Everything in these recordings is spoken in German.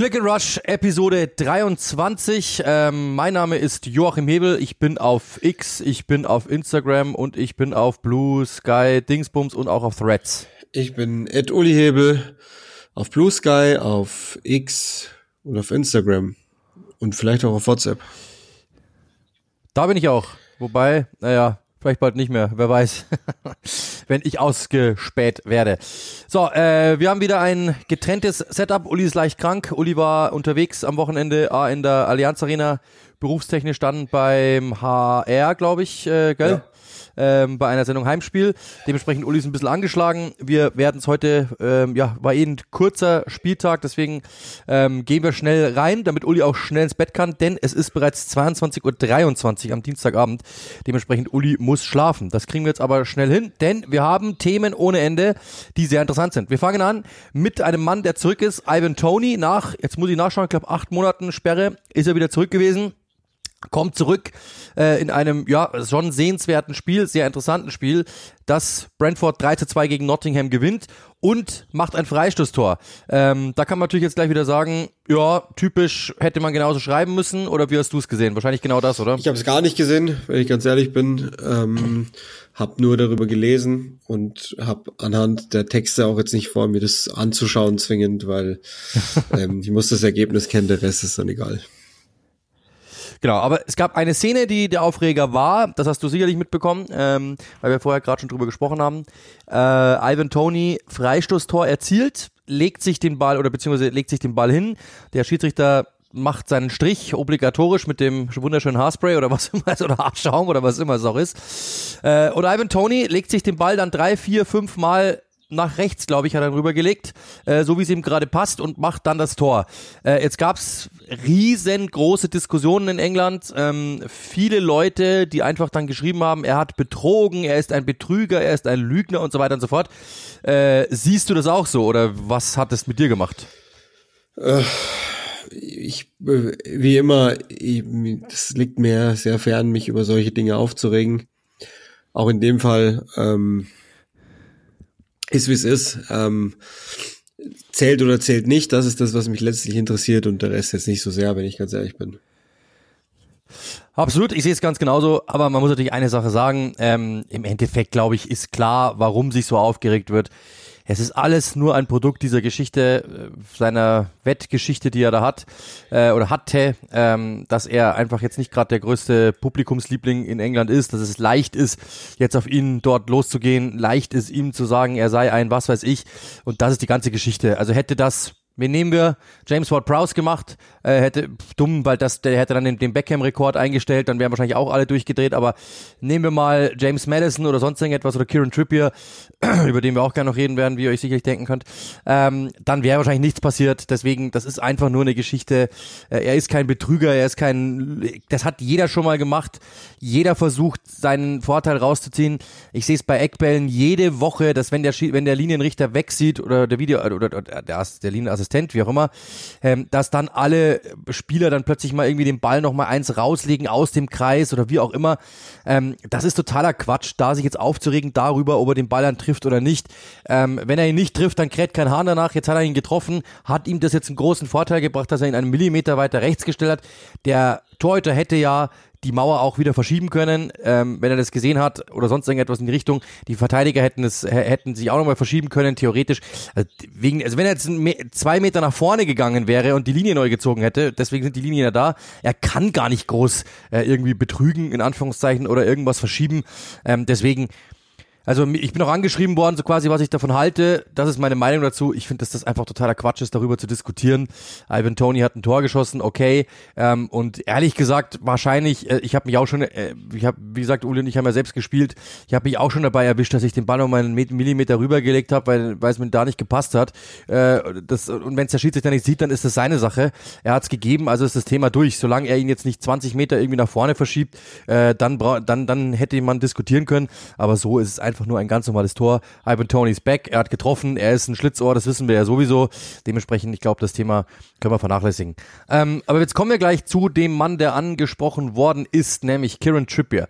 Click and Rush Episode 23. Ähm, mein Name ist Joachim Hebel. Ich bin auf X, ich bin auf Instagram und ich bin auf Blue Sky Dingsbums und auch auf Threads. Ich bin Ed Uli Hebel auf Blue Sky, auf X und auf Instagram und vielleicht auch auf WhatsApp. Da bin ich auch. Wobei, naja, vielleicht bald nicht mehr, wer weiß, wenn ich ausgespäht werde. So, äh, wir haben wieder ein getrenntes Setup. Uli ist leicht krank. Uli war unterwegs am Wochenende ah, in der Allianz Arena, berufstechnisch dann beim HR, glaube ich, äh, gell? Ja. Ähm, bei einer Sendung Heimspiel. Dementsprechend Uli ist ein bisschen angeschlagen. Wir werden es heute, ähm, ja, war eh ein kurzer Spieltag, deswegen ähm, gehen wir schnell rein, damit Uli auch schnell ins Bett kann, denn es ist bereits 22.23 Uhr am Dienstagabend. Dementsprechend Uli muss schlafen. Das kriegen wir jetzt aber schnell hin, denn wir haben Themen ohne Ende, die sehr interessant sind. Wir fangen an mit einem Mann, der zurück ist, Ivan Tony, nach, jetzt muss ich nachschauen, ich glaube acht Monaten Sperre, ist er wieder zurück gewesen kommt zurück äh, in einem ja schon sehenswerten Spiel, sehr interessanten Spiel, das Brentford 3 zu 2 gegen Nottingham gewinnt und macht ein Freistoßtor. Ähm, da kann man natürlich jetzt gleich wieder sagen, ja, typisch hätte man genauso schreiben müssen oder wie hast du es gesehen? Wahrscheinlich genau das, oder? Ich habe es gar nicht gesehen, wenn ich ganz ehrlich bin. Ähm, habe nur darüber gelesen und habe anhand der Texte auch jetzt nicht vor, mir das anzuschauen zwingend, weil ähm, ich muss das Ergebnis kennen, der Rest ist dann egal. Genau, aber es gab eine Szene, die der Aufreger war, das hast du sicherlich mitbekommen, ähm, weil wir vorher gerade schon drüber gesprochen haben. Äh, Ivan Tony Freistoßtor erzielt, legt sich den Ball oder beziehungsweise legt sich den Ball hin. Der Schiedsrichter macht seinen Strich obligatorisch mit dem wunderschönen Haarspray oder was immer es oder Haarschaum oder was immer es auch ist. Äh, und Ivan Tony legt sich den Ball dann drei, vier, fünf Mal nach rechts, glaube ich, hat er rübergelegt, äh, so wie es ihm gerade passt und macht dann das Tor. Äh, jetzt gab's riesengroße Diskussionen in England. Ähm, viele Leute, die einfach dann geschrieben haben, er hat betrogen, er ist ein Betrüger, er ist ein Lügner und so weiter und so fort. Äh, siehst du das auch so oder was hat es mit dir gemacht? Ich, äh, wie immer, ich, das liegt mir sehr fern, mich über solche Dinge aufzuregen. Auch in dem Fall ähm, ist wie es ist. Ähm, zählt oder zählt nicht, das ist das, was mich letztlich interessiert und der Rest jetzt nicht so sehr, wenn ich ganz ehrlich bin. Absolut, ich sehe es ganz genauso, aber man muss natürlich eine Sache sagen, ähm, im Endeffekt glaube ich, ist klar, warum sich so aufgeregt wird. Es ist alles nur ein Produkt dieser Geschichte, äh, seiner Wettgeschichte, die er da hat äh, oder hatte, ähm, dass er einfach jetzt nicht gerade der größte Publikumsliebling in England ist, dass es leicht ist, jetzt auf ihn dort loszugehen, leicht ist ihm zu sagen, er sei ein was weiß ich und das ist die ganze Geschichte. Also hätte das Wen nehmen wir? James Ward Prowse gemacht. Äh, hätte dumm, weil das der hätte dann den, den Beckham-Rekord eingestellt, dann wären wahrscheinlich auch alle durchgedreht. Aber nehmen wir mal James Madison oder sonst irgendetwas oder Kieran Trippier, über den wir auch gerne noch reden werden, wie ihr euch sicherlich denken könnt. Ähm, dann wäre wahrscheinlich nichts passiert. Deswegen, das ist einfach nur eine Geschichte. Äh, er ist kein Betrüger, er ist kein. Das hat jeder schon mal gemacht. Jeder versucht seinen Vorteil rauszuziehen. Ich sehe es bei Eckbällen jede Woche, dass wenn der wenn der Linienrichter wegsieht oder der Video oder, oder der, der Linienassistent, wie auch immer, ähm, dass dann alle Spieler dann plötzlich mal irgendwie den Ball noch mal eins rauslegen aus dem Kreis oder wie auch immer. Ähm, das ist totaler Quatsch, da sich jetzt aufzuregen darüber, ob er den Ball dann trifft oder nicht. Ähm, wenn er ihn nicht trifft, dann kräht kein Hahn danach. Jetzt hat er ihn getroffen, hat ihm das jetzt einen großen Vorteil gebracht, dass er ihn einen Millimeter weiter rechts gestellt hat. Der Torhüter hätte ja die Mauer auch wieder verschieben können, ähm, wenn er das gesehen hat oder sonst irgendetwas in die Richtung. Die Verteidiger hätten es hä- hätten sich auch nochmal verschieben können, theoretisch. Also, wegen, also wenn er jetzt zwei Meter nach vorne gegangen wäre und die Linie neu gezogen hätte, deswegen sind die Linien ja da. Er kann gar nicht groß äh, irgendwie betrügen in Anführungszeichen oder irgendwas verschieben. Ähm, deswegen Also ich bin auch angeschrieben worden, so quasi, was ich davon halte. Das ist meine Meinung dazu. Ich finde, dass das einfach totaler Quatsch ist, darüber zu diskutieren. Ivan Tony hat ein Tor geschossen, okay. Ähm, und ehrlich gesagt, wahrscheinlich, äh, ich habe mich auch schon, äh, ich habe, wie gesagt, Uli und ich haben ja selbst gespielt. Ich habe mich auch schon dabei erwischt, dass ich den Ball um einen Millimeter rübergelegt habe, weil, weil es mir da nicht gepasst hat. Äh, das, und wenn es der Schiedsrichter nicht sieht, dann ist das seine Sache. Er hat es gegeben, also ist das Thema durch. Solange er ihn jetzt nicht 20 Meter irgendwie nach vorne verschiebt, äh, dann, dann, dann hätte man diskutieren können. Aber so ist es einfach einfach nur ein ganz normales Tor. Ivan Tony's back, er hat getroffen, er ist ein Schlitzohr, das wissen wir ja sowieso. Dementsprechend, ich glaube, das Thema können wir vernachlässigen. Ähm, aber jetzt kommen wir gleich zu dem Mann, der angesprochen worden ist, nämlich Kieran Trippier.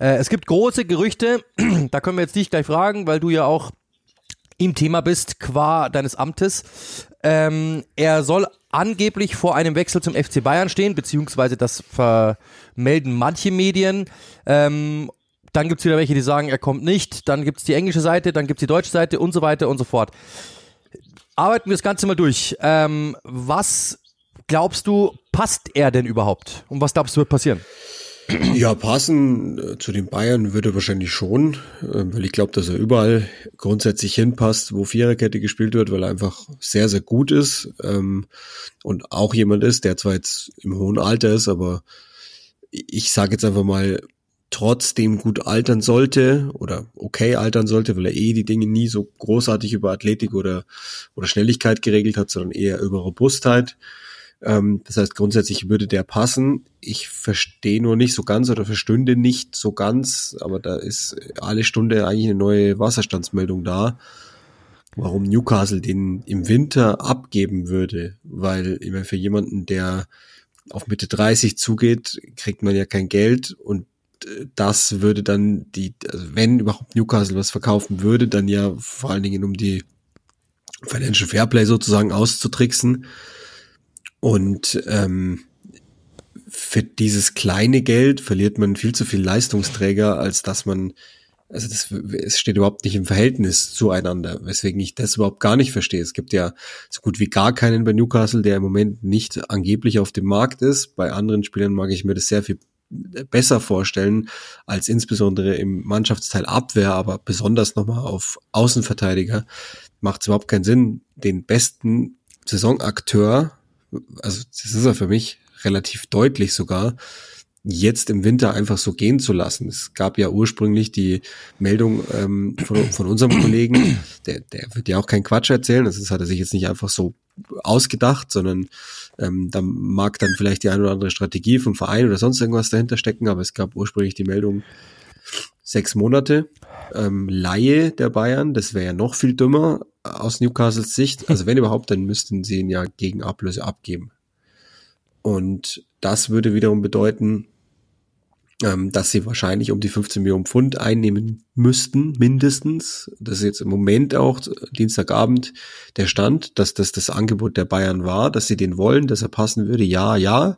Äh, es gibt große Gerüchte, da können wir jetzt dich gleich fragen, weil du ja auch im Thema bist, qua deines Amtes. Ähm, er soll angeblich vor einem Wechsel zum FC Bayern stehen, beziehungsweise das vermelden manche Medien. Ähm, dann gibt's wieder welche, die sagen, er kommt nicht. Dann gibt's die englische Seite, dann gibt's die deutsche Seite und so weiter und so fort. Arbeiten wir das Ganze mal durch. Ähm, was glaubst du, passt er denn überhaupt? Und was glaubst du, wird passieren? Ja, passen äh, zu den Bayern würde er wahrscheinlich schon, äh, weil ich glaube, dass er überall grundsätzlich hinpasst, wo Viererkette gespielt wird, weil er einfach sehr, sehr gut ist ähm, und auch jemand ist, der zwar jetzt im hohen Alter ist, aber ich sage jetzt einfach mal, trotzdem gut altern sollte oder okay altern sollte, weil er eh die Dinge nie so großartig über Athletik oder, oder Schnelligkeit geregelt hat, sondern eher über Robustheit. Ähm, das heißt, grundsätzlich würde der passen. Ich verstehe nur nicht so ganz oder verstünde nicht so ganz, aber da ist alle Stunde eigentlich eine neue Wasserstandsmeldung da, warum Newcastle den im Winter abgeben würde, weil immer für jemanden, der auf Mitte 30 zugeht, kriegt man ja kein Geld und das würde dann die, also wenn überhaupt Newcastle was verkaufen würde, dann ja vor allen Dingen um die Financial Fairplay sozusagen auszutricksen. Und ähm, für dieses kleine Geld verliert man viel zu viel Leistungsträger, als dass man, also das es steht überhaupt nicht im Verhältnis zueinander, weswegen ich das überhaupt gar nicht verstehe. Es gibt ja so gut wie gar keinen bei Newcastle, der im Moment nicht angeblich auf dem Markt ist. Bei anderen Spielern mag ich mir das sehr viel besser vorstellen als insbesondere im Mannschaftsteil Abwehr, aber besonders nochmal auf Außenverteidiger. Macht es überhaupt keinen Sinn, den besten Saisonakteur, also das ist er für mich relativ deutlich sogar, jetzt im Winter einfach so gehen zu lassen. Es gab ja ursprünglich die Meldung ähm, von, von unserem Kollegen, der, der wird ja auch keinen Quatsch erzählen, das hat er sich jetzt nicht einfach so ausgedacht, sondern ähm, da mag dann vielleicht die eine oder andere Strategie vom Verein oder sonst irgendwas dahinter stecken, aber es gab ursprünglich die Meldung, sechs Monate ähm, Laie der Bayern, das wäre ja noch viel dümmer aus Newcastles Sicht. Also wenn überhaupt, dann müssten sie ihn ja gegen Ablöse abgeben. Und das würde wiederum bedeuten, ähm, dass sie wahrscheinlich um die 15 Millionen Pfund einnehmen müssten, mindestens. Das ist jetzt im Moment auch Dienstagabend der Stand, dass das das Angebot der Bayern war, dass sie den wollen, dass er passen würde. Ja, ja.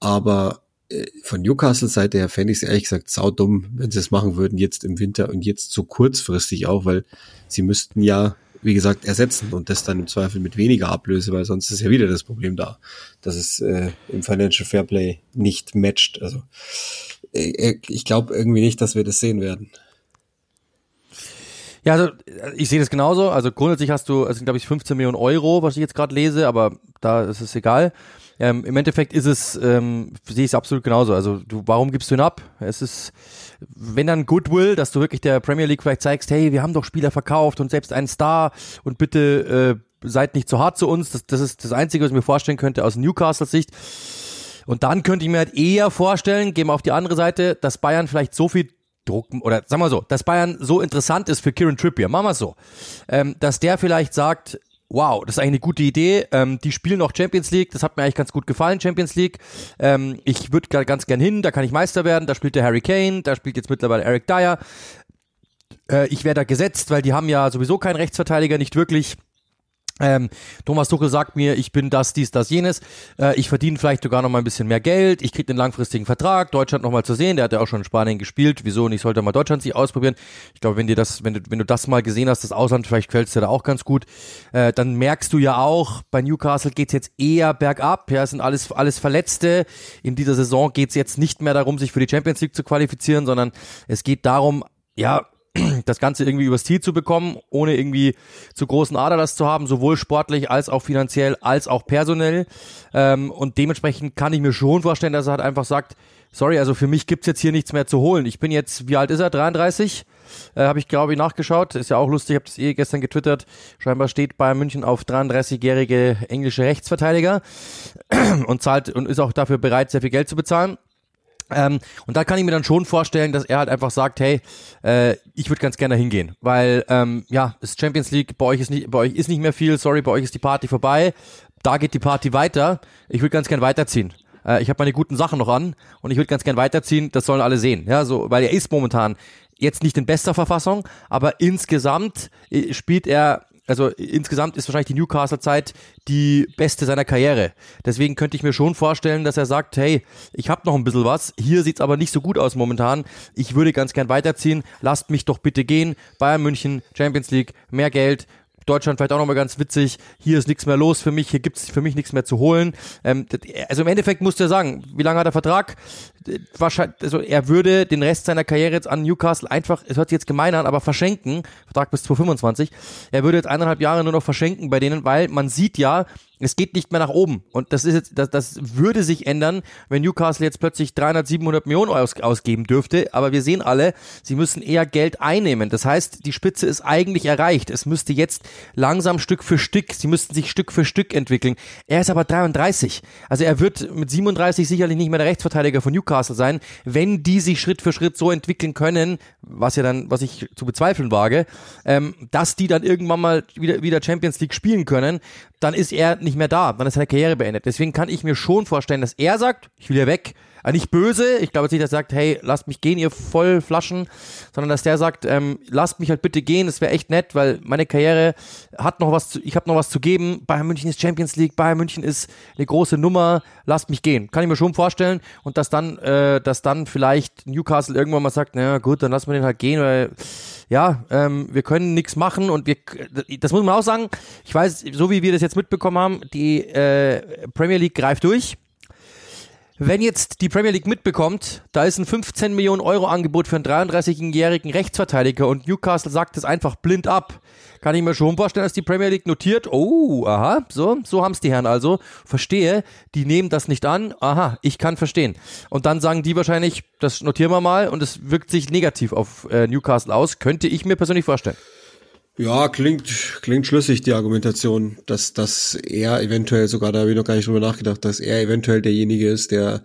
Aber äh, von Newcastle Seite her fände ich es ehrlich gesagt saudumm, wenn sie es machen würden, jetzt im Winter und jetzt so kurzfristig auch, weil sie müssten ja wie gesagt, ersetzen und das dann im Zweifel mit weniger Ablöse, weil sonst ist ja wieder das Problem da, dass es äh, im Financial Fairplay nicht matcht. Also äh, äh ich glaube irgendwie nicht, dass wir das sehen werden. Ja, also ich sehe das genauso. Also grundsätzlich hast du, also glaube ich 15 Millionen Euro, was ich jetzt gerade lese, aber da ist es egal. Ähm, Im Endeffekt ist es, ähm, sehe ich es absolut genauso. Also du, warum gibst du ihn ab? Es ist, wenn dann Goodwill, dass du wirklich der Premier League vielleicht zeigst, hey, wir haben doch Spieler verkauft und selbst einen Star und bitte äh, seid nicht zu hart zu uns. Das, das ist das Einzige, was ich mir vorstellen könnte aus Newcastles Sicht. Und dann könnte ich mir halt eher vorstellen, gehen wir auf die andere Seite, dass Bayern vielleicht so viel Druck, oder sagen wir so, dass Bayern so interessant ist für Kieran Trippier, machen wir so, ähm, dass der vielleicht sagt, wow, das ist eigentlich eine gute Idee. Ähm, die spielen noch Champions League, das hat mir eigentlich ganz gut gefallen, Champions League. Ähm, ich würde ganz gern hin, da kann ich Meister werden. Da spielt der Harry Kane, da spielt jetzt mittlerweile Eric Dyer. Äh, ich werde da gesetzt, weil die haben ja sowieso keinen Rechtsverteidiger, nicht wirklich. Ähm, Thomas Tuchel sagt mir, ich bin das, dies, das, jenes. Äh, ich verdiene vielleicht sogar noch mal ein bisschen mehr Geld. Ich kriege einen langfristigen Vertrag. Deutschland noch mal zu sehen. Der hat ja auch schon in Spanien gespielt. Wieso nicht? Sollte mal Deutschland sich ausprobieren. Ich glaube, wenn dir das, wenn du, wenn du das mal gesehen hast, das Ausland, vielleicht quälst du da auch ganz gut. Äh, dann merkst du ja auch, bei Newcastle geht's jetzt eher bergab. Ja, es sind alles, alles Verletzte. In dieser Saison geht's jetzt nicht mehr darum, sich für die Champions League zu qualifizieren, sondern es geht darum, ja, das Ganze irgendwie übers Ziel zu bekommen, ohne irgendwie zu großen Aderlass zu haben, sowohl sportlich als auch finanziell als auch personell. Ähm, und dementsprechend kann ich mir schon vorstellen, dass er halt einfach sagt, sorry, also für mich gibt's jetzt hier nichts mehr zu holen. Ich bin jetzt, wie alt ist er? 33? Äh, habe ich, glaube ich, nachgeschaut. Ist ja auch lustig, ich habe das eh gestern getwittert. Scheinbar steht Bayern München auf 33-jährige englische Rechtsverteidiger und zahlt und ist auch dafür bereit, sehr viel Geld zu bezahlen. Ähm, und da kann ich mir dann schon vorstellen, dass er halt einfach sagt, hey, äh, ich würde ganz gerne hingehen, weil ähm, ja, es ist Champions League, bei euch ist nicht, bei euch ist nicht mehr viel, sorry, bei euch ist die Party vorbei, da geht die Party weiter. Ich würde ganz gern weiterziehen. Äh, ich habe meine guten Sachen noch an und ich würde ganz gern weiterziehen. Das sollen alle sehen, ja, so, weil er ist momentan jetzt nicht in bester Verfassung, aber insgesamt äh, spielt er also insgesamt ist wahrscheinlich die Newcastle-Zeit die beste seiner Karriere. Deswegen könnte ich mir schon vorstellen, dass er sagt, hey, ich habe noch ein bisschen was, hier sieht's aber nicht so gut aus momentan, ich würde ganz gern weiterziehen, lasst mich doch bitte gehen, Bayern München, Champions League, mehr Geld, Deutschland vielleicht auch nochmal ganz witzig, hier ist nichts mehr los für mich, hier gibt's für mich nichts mehr zu holen. Ähm, also im Endeffekt musst du ja sagen, wie lange hat er Vertrag? Wahrscheinlich, also er würde den Rest seiner Karriere jetzt an Newcastle einfach, es hört sich jetzt gemein an, aber verschenken, Vertrag bis 2025, er würde jetzt eineinhalb Jahre nur noch verschenken bei denen, weil man sieht ja, es geht nicht mehr nach oben. Und das ist jetzt, das, das würde sich ändern, wenn Newcastle jetzt plötzlich 300, 700 Millionen aus, ausgeben dürfte. Aber wir sehen alle, sie müssen eher Geld einnehmen. Das heißt, die Spitze ist eigentlich erreicht. Es müsste jetzt langsam Stück für Stück, sie müssten sich Stück für Stück entwickeln. Er ist aber 33. Also er wird mit 37 sicherlich nicht mehr der Rechtsverteidiger von Newcastle sein, wenn die sich Schritt für Schritt so entwickeln können, was ja dann, was ich zu bezweifeln wage, ähm, dass die dann irgendwann mal wieder, wieder Champions League spielen können, dann ist er nicht mehr da, dann ist seine Karriere beendet. Deswegen kann ich mir schon vorstellen, dass er sagt, ich will hier weg. Aber nicht böse, ich glaube jetzt nicht, dass er sagt, hey, lasst mich gehen, ihr Vollflaschen, sondern dass der sagt, ähm, lasst mich halt bitte gehen, das wäre echt nett, weil meine Karriere hat noch was, zu, ich habe noch was zu geben. Bayern München ist Champions League, Bayern München ist eine große Nummer, lasst mich gehen. Kann ich mir schon vorstellen und dass dann, äh, dass dann vielleicht Newcastle irgendwann mal sagt, naja gut, dann lassen wir den halt gehen, weil ja, ähm, wir können nichts machen und wir, das muss man auch sagen, ich weiß, so wie wir das jetzt mitbekommen haben, die äh, Premier League greift durch wenn jetzt die Premier League mitbekommt, da ist ein 15 Millionen Euro Angebot für einen 33-jährigen Rechtsverteidiger und Newcastle sagt es einfach blind ab, kann ich mir schon vorstellen, dass die Premier League notiert, oh, aha, so, so haben's die Herren also, verstehe, die nehmen das nicht an, aha, ich kann verstehen. Und dann sagen die wahrscheinlich, das notieren wir mal und es wirkt sich negativ auf äh, Newcastle aus, könnte ich mir persönlich vorstellen. Ja, klingt, klingt schlüssig, die Argumentation, dass, dass er eventuell, sogar da habe ich noch gar nicht drüber nachgedacht, dass er eventuell derjenige ist, der,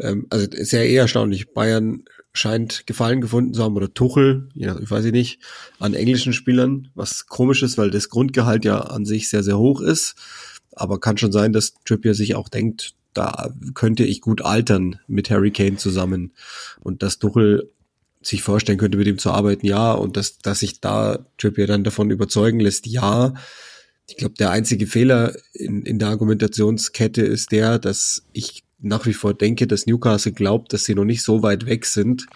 ähm, also ist ja eher erstaunlich. Bayern scheint Gefallen gefunden zu haben, oder Tuchel, ja, ich weiß ich nicht, an englischen Spielern, was komisch ist, weil das Grundgehalt ja an sich sehr, sehr hoch ist. Aber kann schon sein, dass Trippier sich auch denkt, da könnte ich gut altern mit Harry Kane zusammen. Und dass Tuchel sich vorstellen könnte, mit ihm zu arbeiten, ja. Und dass, dass sich da Trippier dann davon überzeugen lässt, ja. Ich glaube, der einzige Fehler in, in der Argumentationskette ist der, dass ich nach wie vor denke, dass Newcastle glaubt, dass sie noch nicht so weit weg sind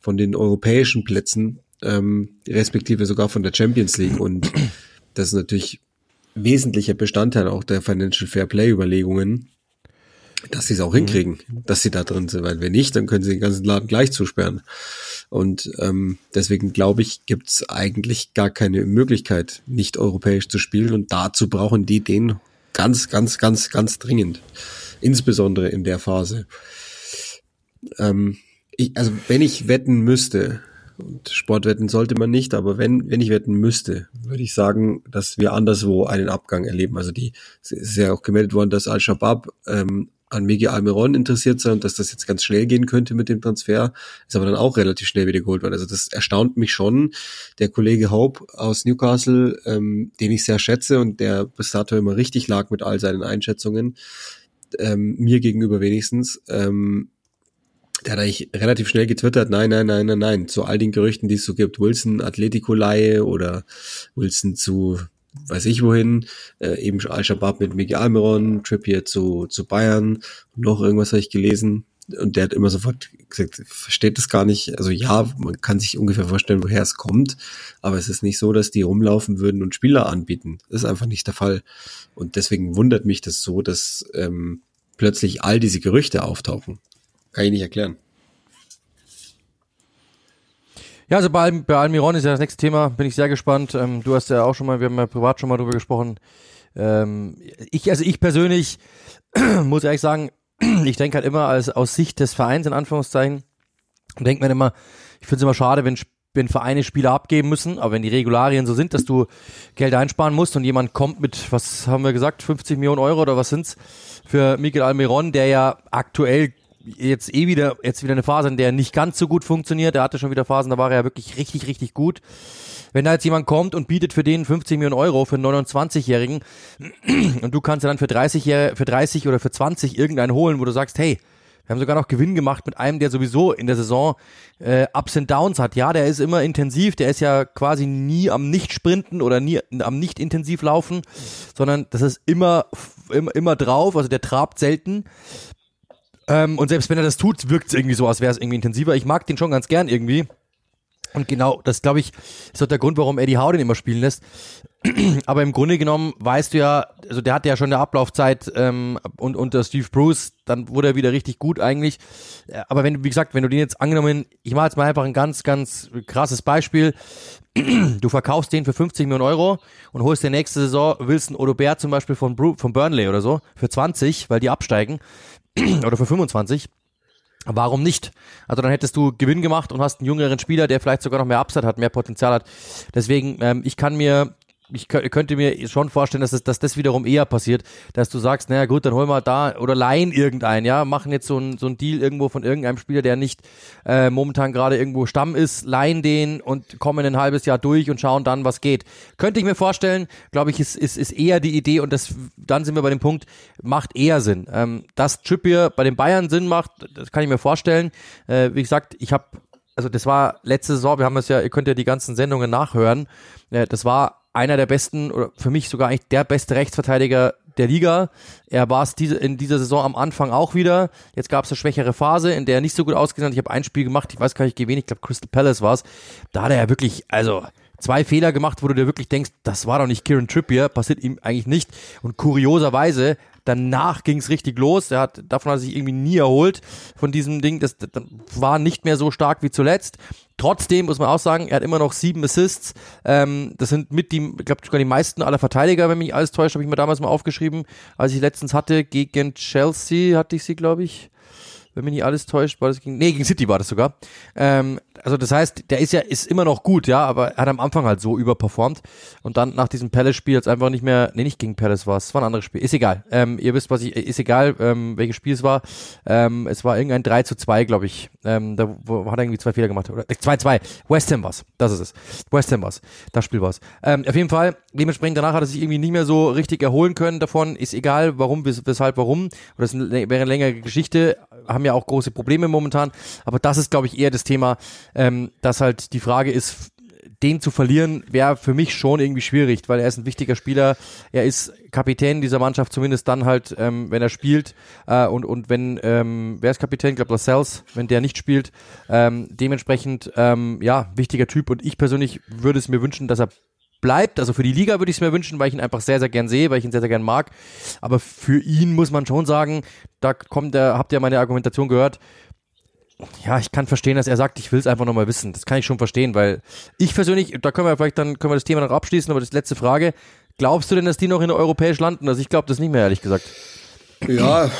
von den europäischen Plätzen, ähm, respektive sogar von der Champions League. Und das ist natürlich wesentlicher Bestandteil auch der Financial Fair Play Überlegungen, dass sie es auch mhm. hinkriegen, dass sie da drin sind, weil wenn nicht, dann können sie den ganzen Laden gleich zusperren. Und ähm, deswegen glaube ich, gibt es eigentlich gar keine Möglichkeit, nicht europäisch zu spielen. Und dazu brauchen die den ganz, ganz, ganz, ganz dringend. Insbesondere in der Phase. Ähm, ich, also wenn ich wetten müsste, und Sportwetten sollte man nicht, aber wenn, wenn ich wetten müsste, würde ich sagen, dass wir anderswo einen Abgang erleben. Also die, es ist ja auch gemeldet worden, dass Al-Shabaab ähm, an Migi Almiron interessiert sein und dass das jetzt ganz schnell gehen könnte mit dem Transfer, ist aber dann auch relativ schnell wieder geholt worden. Also das erstaunt mich schon. Der Kollege Hope aus Newcastle, ähm, den ich sehr schätze und der bis dato immer richtig lag mit all seinen Einschätzungen, ähm, mir gegenüber wenigstens, ähm, der hat eigentlich relativ schnell getwittert, nein, nein, nein, nein, nein, zu all den Gerüchten, die es so gibt, Wilson Atletico-Leihe oder Wilson zu weiß ich wohin, äh, eben Al-Shabaab mit Miguel Almiron, Trippier zu, zu Bayern, noch irgendwas habe ich gelesen. Und der hat immer sofort gesagt, versteht das gar nicht. Also ja, man kann sich ungefähr vorstellen, woher es kommt, aber es ist nicht so, dass die rumlaufen würden und Spieler anbieten. Das ist einfach nicht der Fall. Und deswegen wundert mich das so, dass ähm, plötzlich all diese Gerüchte auftauchen. Kann ich nicht erklären. Ja, also bei, bei Almiron ist ja das nächste Thema, bin ich sehr gespannt. Ähm, du hast ja auch schon mal, wir haben ja privat schon mal drüber gesprochen. Ähm, ich, also ich persönlich muss ehrlich sagen, ich denke halt immer als aus Sicht des Vereins in Anführungszeichen denke mir immer, ich finde es immer schade, wenn, wenn Vereine Spieler abgeben müssen, aber wenn die Regularien so sind, dass du Geld einsparen musst und jemand kommt mit, was haben wir gesagt, 50 Millionen Euro oder was sind's für Miguel Almiron, der ja aktuell jetzt eh wieder, jetzt wieder eine Phase, in der nicht ganz so gut funktioniert. Der hatte schon wieder Phasen, da war er ja wirklich richtig, richtig gut. Wenn da jetzt jemand kommt und bietet für den 50 Millionen Euro für einen 29-Jährigen und du kannst ja dann für 30, Jahre- für 30 oder für 20 irgendeinen holen, wo du sagst, hey, wir haben sogar noch Gewinn gemacht mit einem, der sowieso in der Saison äh, Ups and Downs hat. Ja, der ist immer intensiv, der ist ja quasi nie am Nicht-Sprinten oder nie am Nicht-Intensiv laufen, sondern das ist immer, immer, immer drauf, also der trabt selten. Ähm, und selbst wenn er das tut, wirkt es irgendwie so, als wäre es irgendwie intensiver. Ich mag den schon ganz gern irgendwie. Und genau, das glaube ich, ist auch der Grund, warum Eddie Howe den immer spielen lässt. Aber im Grunde genommen weißt du ja, also der hatte ja schon eine Ablaufzeit ähm, und unter Steve Bruce, dann wurde er wieder richtig gut eigentlich. Äh, Aber wenn du, wie gesagt, wenn du den jetzt angenommen, ich mache jetzt mal einfach ein ganz, ganz krasses Beispiel. Du verkaufst den für 50 Millionen Euro und holst dir nächste Saison Wilson Odobert zum Beispiel von, Bru von Burnley oder so für 20, weil die absteigen oder für 25. Warum nicht? Also dann hättest du Gewinn gemacht und hast einen jüngeren Spieler, der vielleicht sogar noch mehr Upside hat, mehr Potenzial hat. Deswegen, ähm, ich kann mir, ich kö- könnte mir schon vorstellen, dass das, dass das wiederum eher passiert, dass du sagst, naja gut, dann holen wir da oder leihen irgendeinen, ja, machen jetzt so ein, so ein Deal irgendwo von irgendeinem Spieler, der nicht äh, momentan gerade irgendwo Stamm ist, leihen den und kommen ein halbes Jahr durch und schauen dann, was geht. Könnte ich mir vorstellen, glaube ich, ist, ist, ist eher die Idee und das, dann sind wir bei dem Punkt, macht eher Sinn. Ähm, dass Trippier bei den Bayern Sinn macht, das kann ich mir vorstellen. Äh, wie gesagt, ich habe, also das war letzte Saison, wir haben es ja, ihr könnt ja die ganzen Sendungen nachhören, äh, das war einer der besten, oder für mich sogar eigentlich der beste Rechtsverteidiger der Liga. Er war es diese, in dieser Saison am Anfang auch wieder. Jetzt gab es eine schwächere Phase, in der er nicht so gut ausgesehen hat. Ich habe ein Spiel gemacht, ich weiß gar nicht, gegen wen, ich glaube Crystal Palace war es. Da hat er ja wirklich, also zwei Fehler gemacht, wo du dir wirklich denkst, das war doch nicht Kieran Trippier, passiert ihm eigentlich nicht. Und kurioserweise, danach ging es richtig los. Er hat, davon hat er sich irgendwie nie erholt von diesem Ding. Das, das war nicht mehr so stark wie zuletzt. Trotzdem muss man auch sagen, er hat immer noch sieben Assists. Ähm, das sind mit die, ich glaube sogar die meisten aller Verteidiger, wenn mich alles täuscht, habe ich mir damals mal aufgeschrieben, als ich letztens hatte gegen Chelsea, hatte ich sie, glaube ich wenn mich nicht alles täuscht, war das gegen, nee, gegen City war das sogar. Ähm, also das heißt, der ist ja, ist immer noch gut, ja, aber er hat am Anfang halt so überperformt und dann nach diesem Palace-Spiel jetzt einfach nicht mehr, nee, nicht gegen Palace war es, war ein anderes Spiel, ist egal. Ähm, ihr wisst, was ich, ist egal, ähm, welches Spiel es war. Ähm, es war irgendein 3 zu 2, glaube ich. Ähm, da wo, hat er irgendwie zwei Fehler gemacht. Oder äh, 2-2. West Ham war's. Das ist es. West Ham war's. Das Spiel war's. Ähm, auf jeden Fall, dementsprechend danach hat er sich irgendwie nicht mehr so richtig erholen können davon. Ist egal, warum, wes weshalb, warum. Das wäre eine längere Geschichte. Haben ja auch große Probleme momentan. Aber das ist, glaube ich, eher das Thema, ähm, dass halt die Frage ist, den zu verlieren, wäre für mich schon irgendwie schwierig, weil er ist ein wichtiger Spieler. Er ist Kapitän dieser Mannschaft, zumindest dann halt, ähm, wenn er spielt. Äh, und, und wenn, ähm, wer ist Kapitän? Ich glaube, Lascelles, wenn der nicht spielt. Ähm, dementsprechend, ähm, ja, wichtiger Typ. Und ich persönlich würde es mir wünschen, dass er bleibt. Also für die Liga würde ich es mir wünschen, weil ich ihn einfach sehr, sehr gern sehe, weil ich ihn sehr, sehr gern mag. Aber für ihn muss man schon sagen, da kommt der, habt ihr meine Argumentation gehört, ja, ich kann verstehen, dass er sagt, ich will es einfach nochmal wissen. Das kann ich schon verstehen, weil ich persönlich, da können wir vielleicht dann, können wir das Thema noch abschließen, aber das letzte Frage. Glaubst du denn, dass die noch in europäisch landen? Also ich glaube das nicht mehr, ehrlich gesagt. Ja,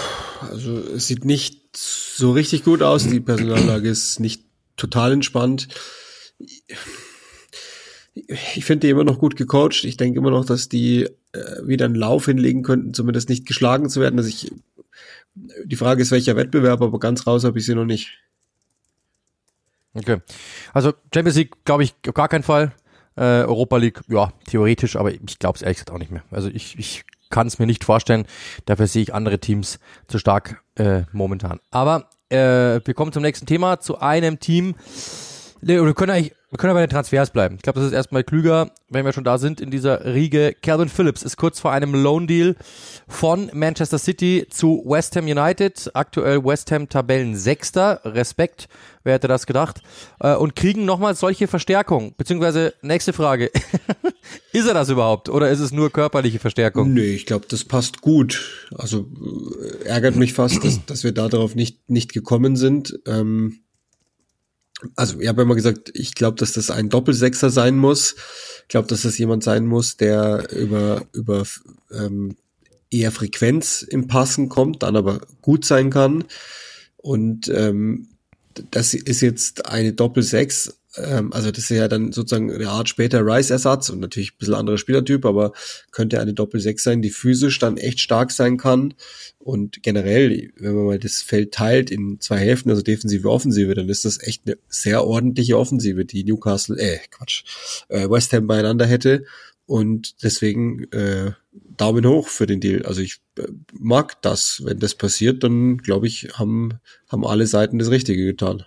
also es sieht nicht so richtig gut aus. Die Personallage ist nicht total entspannt. Ich finde die immer noch gut gecoacht. Ich denke immer noch, dass die äh, wieder einen Lauf hinlegen könnten, zumindest nicht geschlagen zu werden. Also ich, die Frage ist, welcher Wettbewerb, aber ganz raus habe ich sie noch nicht. Okay. Also Champions League glaube ich auf gar keinen Fall. Äh, Europa League, ja, theoretisch, aber ich glaube es ehrlich gesagt auch nicht mehr. Also ich, ich kann es mir nicht vorstellen. Dafür sehe ich andere Teams zu stark äh, momentan. Aber äh, wir kommen zum nächsten Thema, zu einem Team. Ne, Wir können eigentlich, wir können ja bei den Transfers bleiben. Ich glaube, das ist erstmal klüger, wenn wir schon da sind in dieser Riege. Calvin Phillips ist kurz vor einem Loan Deal von Manchester City zu West Ham United. Aktuell West Ham Tabellen Sechster. Respekt. Wer hätte das gedacht? Äh, und kriegen nochmal solche Verstärkung. Beziehungsweise, nächste Frage. ist er das überhaupt? Oder ist es nur körperliche Verstärkung? Nee, ich glaube, das passt gut. Also äh, ärgert mich fast, dass, dass wir darauf nicht, nicht gekommen sind. Ähm, Also ich habe immer gesagt, ich glaube, dass das ein Doppelsechser sein muss. Ich glaube, dass das jemand sein muss, der über über ähm, eher Frequenz im Passen kommt, dann aber gut sein kann. Und ähm, das ist jetzt eine Doppelsechs ähm, also das ist ja dann sozusagen eine Art später Rice-Ersatz und natürlich ein bisschen anderer Spielertyp, aber könnte eine Doppel-6 sein, die physisch dann echt stark sein kann. Und generell, wenn man mal das Feld teilt in zwei Hälften, also Defensive, Offensive, dann ist das echt eine sehr ordentliche Offensive, die Newcastle, äh, Quatsch, äh, West Ham beieinander hätte. Und deswegen äh, Daumen hoch für den Deal. Also ich äh, mag das. Wenn das passiert, dann glaube ich, haben, haben alle Seiten das Richtige getan.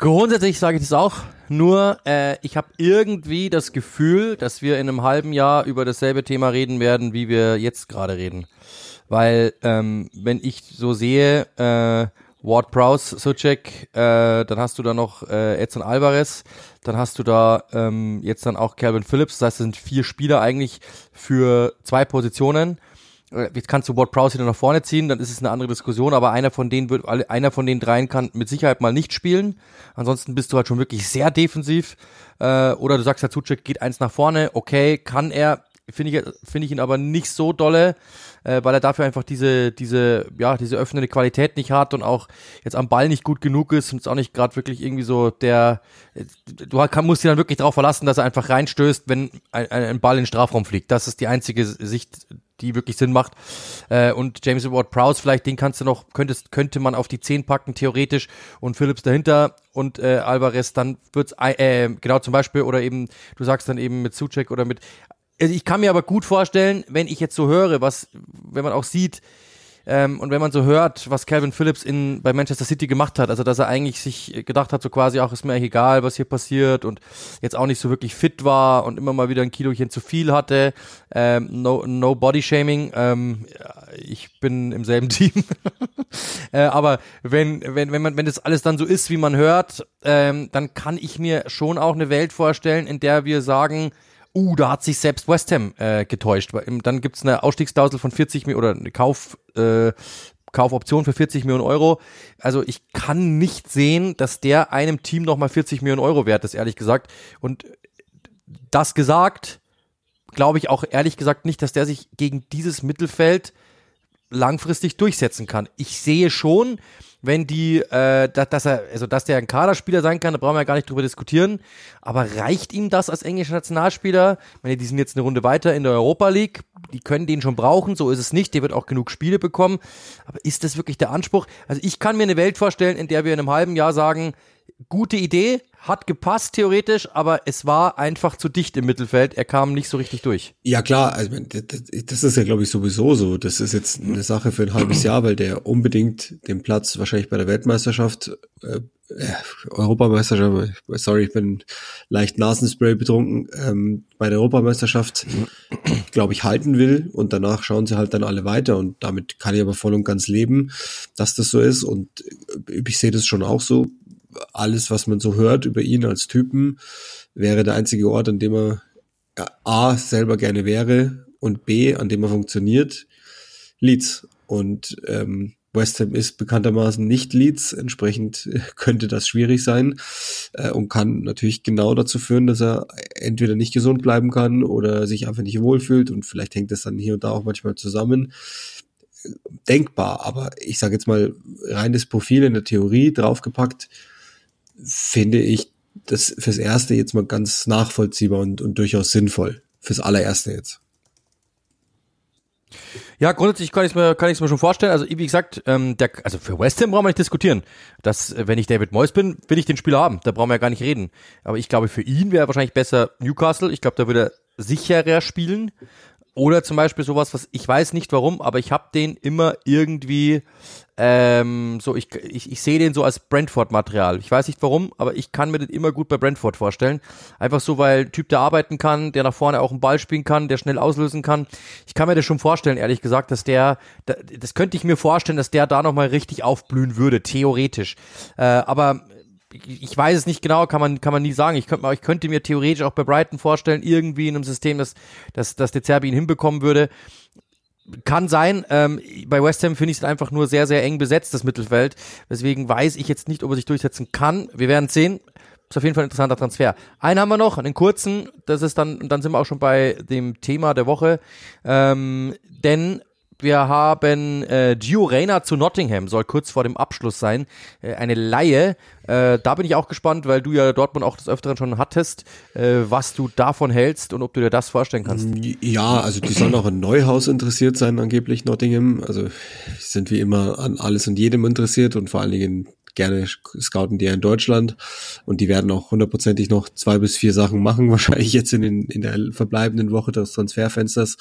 Grundsätzlich sage ich das auch, nur äh, ich habe irgendwie das Gefühl, dass wir in einem halben Jahr über dasselbe Thema reden werden, wie wir jetzt gerade reden. Weil ähm, wenn ich so sehe, äh, Ward Prowse, Suchek, äh, dann hast du da noch äh, Edson Alvarez, dann hast du da ähm, jetzt dann auch Calvin Phillips, das heißt, es sind vier Spieler eigentlich für zwei Positionen jetzt kannst du Ward Prowse wieder nach vorne ziehen, dann ist es eine andere Diskussion, aber einer von denen wird, einer von den dreien kann mit Sicherheit mal nicht spielen. Ansonsten bist du halt schon wirklich sehr defensiv. Äh, oder du sagst, Herr Zucek geht eins nach vorne, okay, kann er, finde ich, finde ich ihn aber nicht so dolle, äh, weil er dafür einfach diese, diese, ja, diese öffnende Qualität nicht hat und auch jetzt am Ball nicht gut genug ist und ist auch nicht gerade wirklich irgendwie so der, du kann, musst dich dann wirklich darauf verlassen, dass er einfach reinstößt, wenn ein, ein Ball in den Strafraum fliegt. Das ist die einzige Sicht, die wirklich Sinn macht. Äh, und James Ward Prowse, vielleicht den kannst du noch, könntest, könnte man auf die 10 packen, theoretisch, und Phillips dahinter und äh, Alvarez, dann wird's äh, genau zum Beispiel, oder eben, du sagst dann eben mit Suchek oder mit. Also ich kann mir aber gut vorstellen, wenn ich jetzt so höre, was, wenn man auch sieht, ähm, und wenn man so hört, was Calvin Phillips in, bei Manchester City gemacht hat, also dass er eigentlich sich gedacht hat, so quasi auch ist mir eigentlich egal, was hier passiert und jetzt auch nicht so wirklich fit war und immer mal wieder ein Kilochen zu viel hatte. Ähm, no, no Body Shaming. Ähm, ich bin im selben Team. äh, aber wenn, wenn, wenn man, wenn das alles dann so ist, wie man hört, ähm, dann kann ich mir schon auch eine Welt vorstellen, in der wir sagen, uh, da hat sich selbst West Ham äh, getäuscht. Dann gibt's eine Ausstiegsklausel von 40 Millionen oder eine Kauf, äh, Kaufoption für 40 Millionen Euro. Also ich kann nicht sehen, dass der einem Team nochmal 40 Millionen Euro wert ist, ehrlich gesagt. Und das gesagt, glaube ich auch ehrlich gesagt nicht, dass der sich gegen dieses Mittelfeld langfristig durchsetzen kann. Ich sehe schon, wenn die, äh, dass er, also dass der ein Kaderspieler sein kann, da brauchen wir ja gar nicht drüber diskutieren. Aber reicht ihm das als englischer Nationalspieler? Ich meine, die sind jetzt eine Runde weiter in der Europa League, die können den schon brauchen, so ist es nicht, der wird auch genug Spiele bekommen. Aber ist das wirklich der Anspruch? Also ich kann mir eine Welt vorstellen, in der wir in einem halben Jahr sagen, gute Idee, hat gepasst theoretisch, aber es war einfach zu dicht im Mittelfeld. Er kam nicht so richtig durch. Ja klar, also das ist ja glaube ich sowieso so. Das ist jetzt eine Sache für ein halbes Jahr, weil der unbedingt den Platz wahrscheinlich bei der Weltmeisterschaft, äh, äh Europameisterschaft, sorry, ich bin leicht Nasenspray betrunken, ähm, bei der Europameisterschaft, glaube ich, halten will und danach schauen sie halt dann alle weiter und damit kann ich aber voll und ganz leben, dass das so ist und ich sehe das schon auch so alles, was man so hört über ihn als Typen, wäre der einzige Ort, an dem er A selber gerne wäre und B, an dem er funktioniert, Leeds. Und ähm, West Ham ist bekanntermaßen nicht Leeds, entsprechend könnte das schwierig sein äh, und kann natürlich genau dazu führen, dass er entweder nicht gesund bleiben kann oder sich einfach nicht wohlfühlt und vielleicht hängt das dann hier und da auch manchmal zusammen. Denkbar, aber ich sage jetzt mal reines Profil in der Theorie draufgepackt, finde ich das fürs Erste jetzt mal ganz nachvollziehbar und, und durchaus sinnvoll. Fürs allererste jetzt. Ja, grundsätzlich kann ich es mir, kann ich's mir schon vorstellen. Also, wie gesagt, ähm, der, also für West Ham brauchen wir nicht diskutieren. Dass, äh, wenn ich David Moyes bin, will ich den Spieler haben. Da brauchen wir ja gar nicht reden. Aber ich glaube, für ihn wäre wahrscheinlich besser Newcastle. Ich glaube, da würde er sicherer spielen. Oder zum Beispiel sowas, was ich weiß nicht warum, aber ich habe den immer irgendwie ähm, so, ich, ich, ich sehe den so als Brentford-Material. Ich weiß nicht warum, aber ich kann mir den immer gut bei Brentford vorstellen. Einfach so, weil Typ, der arbeiten kann, der nach vorne auch einen Ball spielen kann, der schnell auslösen kann. Ich kann mir das schon vorstellen, ehrlich gesagt, dass der, das könnte ich mir vorstellen, dass der da nochmal richtig aufblühen würde, theoretisch. Äh, aber ich weiß es nicht genau, kann man, kann man nie sagen. Ich könnte, ich könnte mir theoretisch auch bei Brighton vorstellen, irgendwie in einem System, das, das, das De Zerbi ihn hinbekommen würde kann sein. Ähm, bei West Ham finde ich es einfach nur sehr, sehr eng besetzt, das Mittelfeld. Deswegen weiß ich jetzt nicht, ob er sich durchsetzen kann. Wir werden sehen. Ist auf jeden Fall ein interessanter Transfer. Einen haben wir noch, einen kurzen. Das ist dann, dann sind wir auch schon bei dem Thema der Woche. Ähm, denn wir haben äh, Gio Reyna zu Nottingham, soll kurz vor dem Abschluss sein. Äh, eine Laie. Äh, da bin ich auch gespannt, weil du ja Dortmund auch des Öfteren schon hattest, äh, was du davon hältst und ob du dir das vorstellen kannst. Ja, also die sollen auch an Neuhaus interessiert sein, angeblich Nottingham. Also sind wie immer an alles und jedem interessiert und vor allen Dingen gerne scouten die ja in Deutschland und die werden auch hundertprozentig noch zwei bis vier Sachen machen, wahrscheinlich jetzt in, den, in der verbleibenden Woche des Transferfensters.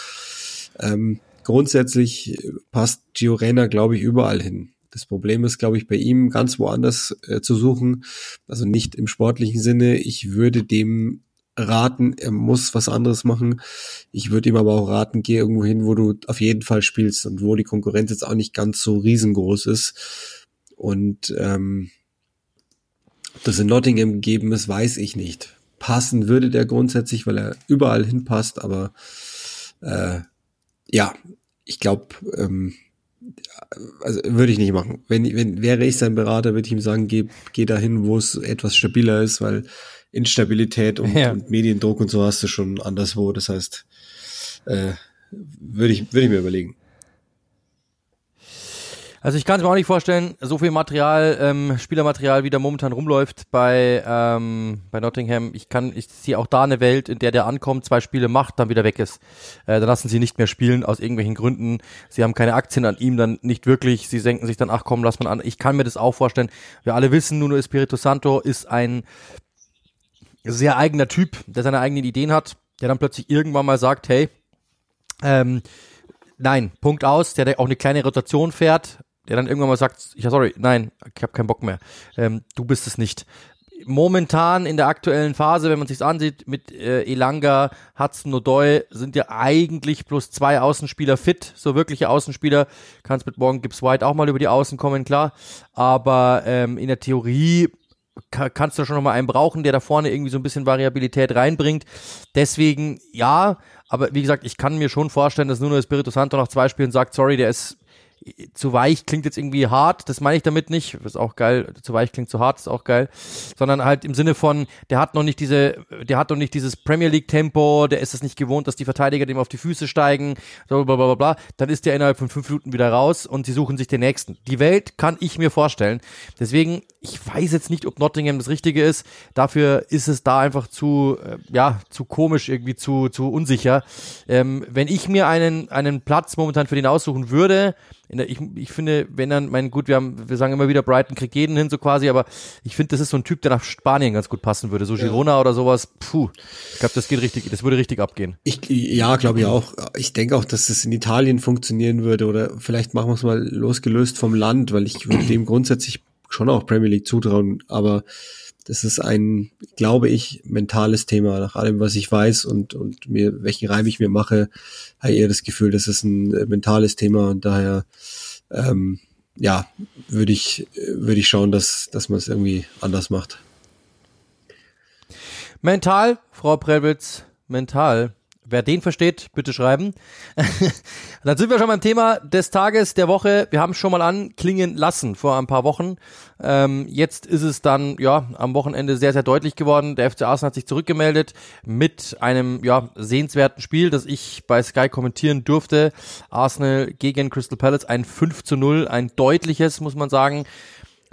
Ähm, grundsätzlich passt Gio Reyna, glaube ich, überall hin. Das Problem ist, glaube ich, bei ihm ganz woanders äh, zu suchen. Also nicht im sportlichen Sinne. Ich würde dem raten, er muss was anderes machen. Ich würde ihm aber auch raten, geh irgendwo hin, wo du auf jeden Fall spielst und wo die Konkurrenz jetzt auch nicht ganz so riesengroß ist. Und ähm, ob das in Nottingham gegeben ist, weiß ich nicht. Passen würde der grundsätzlich, weil er überall hinpasst, aber äh, ja, ich glaube, ähm, also würde ich nicht machen. Wenn, wenn wäre ich sein Berater, würde ich ihm sagen, geh, geh dahin, wo es etwas stabiler ist, weil Instabilität und, Ja. und Mediendruck und so hast du schon anderswo. Das heißt, äh, würde ich, würde ich mir überlegen. Also ich kann es mir auch nicht vorstellen, so viel Material, ähm, Spielermaterial, wie da momentan rumläuft bei, ähm, bei Nottingham. Ich kann, ich sehe auch da eine Welt, in der der ankommt, zwei Spiele macht, dann wieder weg ist. Äh, dann lassen sie nicht mehr spielen aus irgendwelchen Gründen. Sie haben keine Aktien an ihm, dann nicht wirklich. Sie senken sich dann, ach komm, lass mal an. Ich kann mir das auch vorstellen. Wir alle wissen, Nuno Espirito Santo ist ein sehr eigener Typ, der seine eigenen Ideen hat, der dann plötzlich irgendwann mal sagt, hey, ähm, nein, Punkt aus, der, der auch eine kleine Rotation fährt, der dann irgendwann mal sagt, ja sorry, nein, ich habe keinen Bock mehr, ähm, du bist es nicht. Momentan in der aktuellen Phase, wenn man sich's ansieht, mit äh, Elanga, Hudson Odoi sind ja eigentlich plus zwei Außenspieler fit, so wirkliche Außenspieler. Kannst mit morgen Gibbs White auch mal über die Außen kommen, klar. Aber ähm, in der Theorie ka- kannst du schon noch mal einen brauchen, der da vorne irgendwie so ein bisschen Variabilität reinbringt. Deswegen ja, aber wie gesagt, ich kann mir schon vorstellen, dass Nuno Espirito Santo nach zwei Spielen sagt, sorry, der ist zu weich klingt jetzt irgendwie hart, das meine ich damit nicht, ist auch geil, zu weich klingt zu hart, ist auch geil, sondern halt im Sinne von, der hat noch nicht diese, der hat noch nicht dieses Premier League Tempo, der ist es nicht gewohnt, dass die Verteidiger dem auf die Füße steigen, bla bla bla bla, dann ist der innerhalb von fünf Minuten wieder raus und sie suchen sich den nächsten. Die Welt kann ich mir vorstellen, deswegen, ich weiß jetzt nicht, ob Nottingham das Richtige ist, dafür ist es da einfach zu, äh, ja, zu komisch, irgendwie zu, zu unsicher. Ähm, wenn ich mir einen, einen Platz momentan für den aussuchen würde, der, ich, ich finde, wenn dann, mein gut, wir haben, wir sagen immer wieder, Brighton kriegt jeden hin, so quasi, aber ich finde, das ist so ein Typ, der nach Spanien ganz gut passen würde. So Girona oder sowas, puh. Ich glaube, das geht richtig, das würde richtig abgehen. Ich, ja, glaube ich auch. Ich denke auch, dass das in Italien funktionieren würde oder vielleicht machen wir es mal losgelöst vom Land, weil ich würde dem grundsätzlich schon auch Premier League zutrauen, aber das ist ein, glaube ich, mentales Thema. Nach allem, was ich weiß und, und mir, welchen Reim ich mir mache, habe ich eher das Gefühl, das ist ein äh, mentales Thema und daher, ähm, ja, würde ich, würde ich schauen, dass, dass man es irgendwie anders macht. Mental, Frau Prelwitz, mental. Wer den versteht, bitte schreiben. Dann sind wir schon beim Thema des Tages, der Woche. Wir haben es schon mal anklingen lassen vor ein paar Wochen. Ähm, jetzt ist es dann ja am Wochenende sehr, sehr deutlich geworden. Der FC Arsenal hat sich zurückgemeldet mit einem ja sehenswerten Spiel, das ich bei Sky kommentieren durfte. Arsenal gegen Crystal Palace, ein 5 zu 0, ein deutliches, muss man sagen.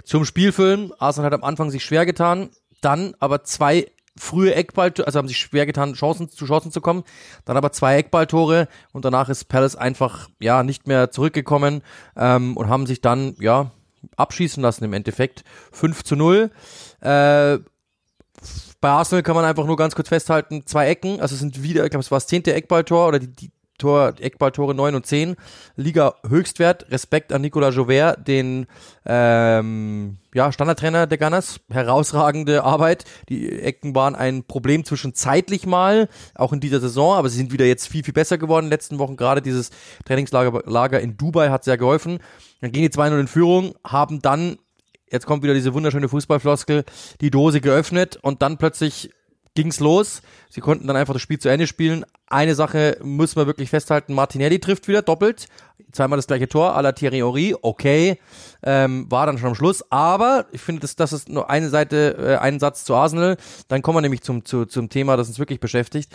Zum Spielfilm. Arsenal hat am Anfang sich schwer getan, dann aber zwei frühe Eckballtore, also haben sich schwer getan, Chancen zu Chancen zu kommen, dann aber zwei Eckballtore und danach ist Palace einfach ja nicht mehr zurückgekommen ähm, und haben sich dann ja abschießen lassen im Endeffekt 5 zu 0. Äh, bei Arsenal kann man einfach nur ganz kurz festhalten, zwei Ecken, also es sind wieder, ich glaube, es war das zehnte Eckballtor oder die, die Tor, Eckballtore 9 und 10, Liga Höchstwert, Respekt an Nicolas Joubert, den ähm, ja, Standardtrainer der Gunners, herausragende Arbeit, die Ecken waren ein Problem zwischenzeitlich mal, auch in dieser Saison, aber sie sind wieder jetzt viel, viel besser geworden in den letzten Wochen, gerade dieses Trainingslager Lager in Dubai hat sehr geholfen, dann gehen die 2-0 in Führung, haben dann jetzt kommt wieder diese wunderschöne Fußballfloskel, die Dose geöffnet und dann plötzlich ging's los. Sie konnten dann einfach das Spiel zu Ende spielen. Eine Sache muss man wirklich festhalten, Martinelli trifft wieder doppelt. Zweimal das gleiche Tor, à la Thierry Henry, okay, ähm, war dann schon am Schluss. Aber ich finde, das, das ist nur eine Seite, äh, einen Satz zu Arsenal. Dann kommen wir nämlich zum, zu, zum Thema, das uns wirklich beschäftigt.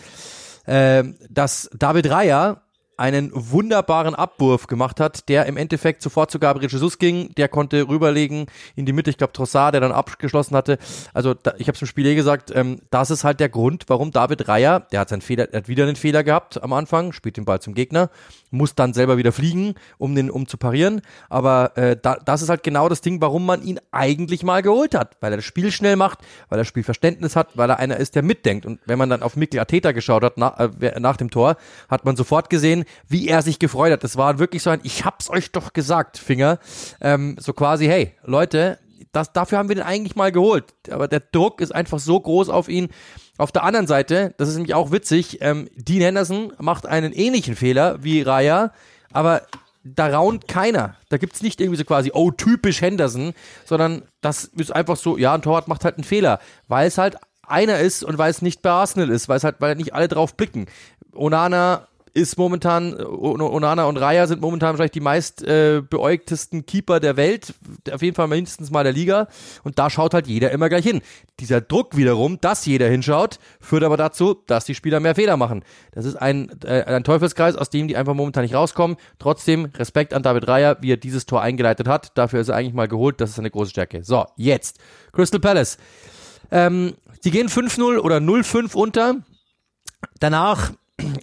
Ähm, dass David Raya einen wunderbaren Abwurf gemacht hat, der im Endeffekt sofort zu Gabriel Jesus ging, der konnte rüberlegen in die Mitte, ich glaube Trossard, der dann abgeschlossen hatte. Also da, ich habe es im Spiel eh gesagt, ähm, das ist halt der Grund, warum David Reier, der hat seinen Fehler, hat wieder einen Fehler gehabt am Anfang, spielt den Ball zum Gegner, muss dann selber wieder fliegen, um den um zu parieren. Aber äh, da, das ist halt genau das Ding, warum man ihn eigentlich mal geholt hat, weil er das Spiel schnell macht, weil er Spielverständnis hat, weil er einer ist, der mitdenkt. Und wenn man dann auf Mikkel Ateta geschaut hat na, äh, nach dem Tor, hat man sofort gesehen, wie er sich gefreut hat. Das war wirklich so ein, ich hab's euch doch gesagt, Finger. Ähm, so quasi, hey, Leute, das, dafür haben wir den eigentlich mal geholt. Aber der Druck ist einfach so groß auf ihn. Auf der anderen Seite, das ist nämlich auch witzig, ähm, Dean Henderson macht einen ähnlichen Fehler wie Raya, aber da raunt keiner. Da gibt's nicht irgendwie so quasi, oh, typisch Henderson, sondern das ist einfach so, ja, ein Torwart macht halt einen Fehler, weil es halt einer ist und weil es nicht bei Arsenal ist, weil es halt, weil nicht alle drauf blicken. Onana ist momentan, Onana und Raya sind momentan wahrscheinlich die meist äh, beäugtesten Keeper der Welt, auf jeden Fall mindestens mal der Liga. Und da schaut halt jeder immer gleich hin. Dieser Druck wiederum, dass jeder hinschaut, führt aber dazu, dass die Spieler mehr Fehler machen. Das ist ein, äh, ein Teufelskreis, aus dem die einfach momentan nicht rauskommen. Trotzdem Respekt an David Raya, wie er dieses Tor eingeleitet hat. Dafür ist er eigentlich mal geholt. Das ist eine große Stärke. So, jetzt. Crystal Palace. Ähm, die gehen 5-0 oder 0-5 unter. Danach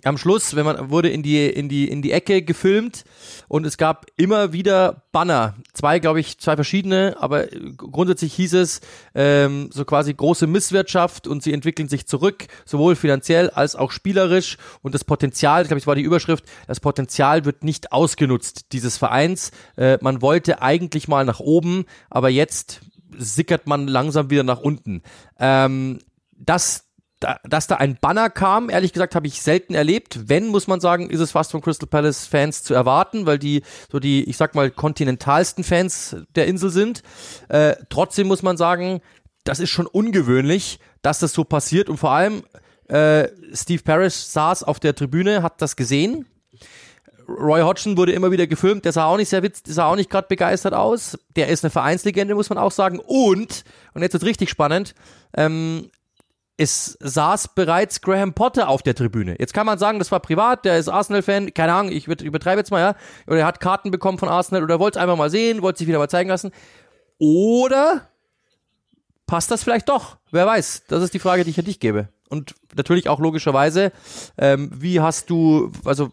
am Schluss, wenn man wurde in die in die in die Ecke gefilmt und es gab immer wieder Banner, zwei glaube ich zwei verschiedene, aber grundsätzlich hieß es ähm, so quasi große Misswirtschaft und sie entwickeln sich zurück, sowohl finanziell als auch spielerisch und das Potenzial, ich glaube, es war die Überschrift, das Potenzial wird nicht ausgenutzt dieses Vereins. Äh, man wollte eigentlich mal nach oben, aber jetzt sickert man langsam wieder nach unten. Ähm, das da, dass da ein Banner kam, ehrlich gesagt, habe ich selten erlebt. Wenn, muss man sagen, ist es fast von Crystal Palace Fans zu erwarten, weil die so die, ich sag mal, kontinentalsten Fans der Insel sind. Äh, trotzdem muss man sagen, das ist schon ungewöhnlich, dass das so passiert und vor allem äh, Steve Parrish saß auf der Tribüne, hat das gesehen. Roy Hodgson wurde immer wieder gefilmt, der sah auch nicht sehr witz, der sah auch nicht gerade begeistert aus. Der ist eine Vereinslegende, muss man auch sagen. Und, und jetzt wird richtig spannend, ähm, es saß bereits Graham Potter auf der Tribüne. Jetzt kann man sagen, das war privat, der ist Arsenal-Fan, keine Ahnung, ich übertreibe jetzt mal, ja. Oder er hat Karten bekommen von Arsenal oder wollte es einfach mal sehen, wollte sich wieder mal zeigen lassen. Oder passt das vielleicht doch? Wer weiß? Das ist die Frage, die ich an dich gebe. Und natürlich auch logischerweise, ähm, wie hast du, also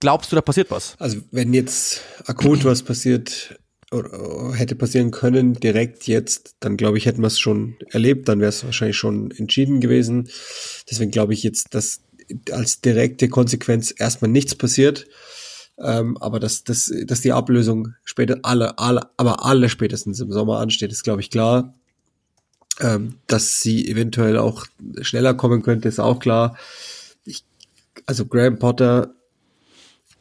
glaubst du, da passiert was? Also wenn jetzt akut was passiert, hätte passieren können, direkt jetzt, dann glaube ich, hätten wir es schon erlebt, dann wäre es wahrscheinlich schon entschieden gewesen. Deswegen glaube ich jetzt, dass als direkte Konsequenz erstmal nichts passiert. Ähm, aber dass, dass, dass die Ablösung später alle, alle, aber alle spätestens im Sommer ansteht, ist, glaube ich, klar. Ähm, dass sie eventuell auch schneller kommen könnte, ist auch klar. Ich, also Graham Potter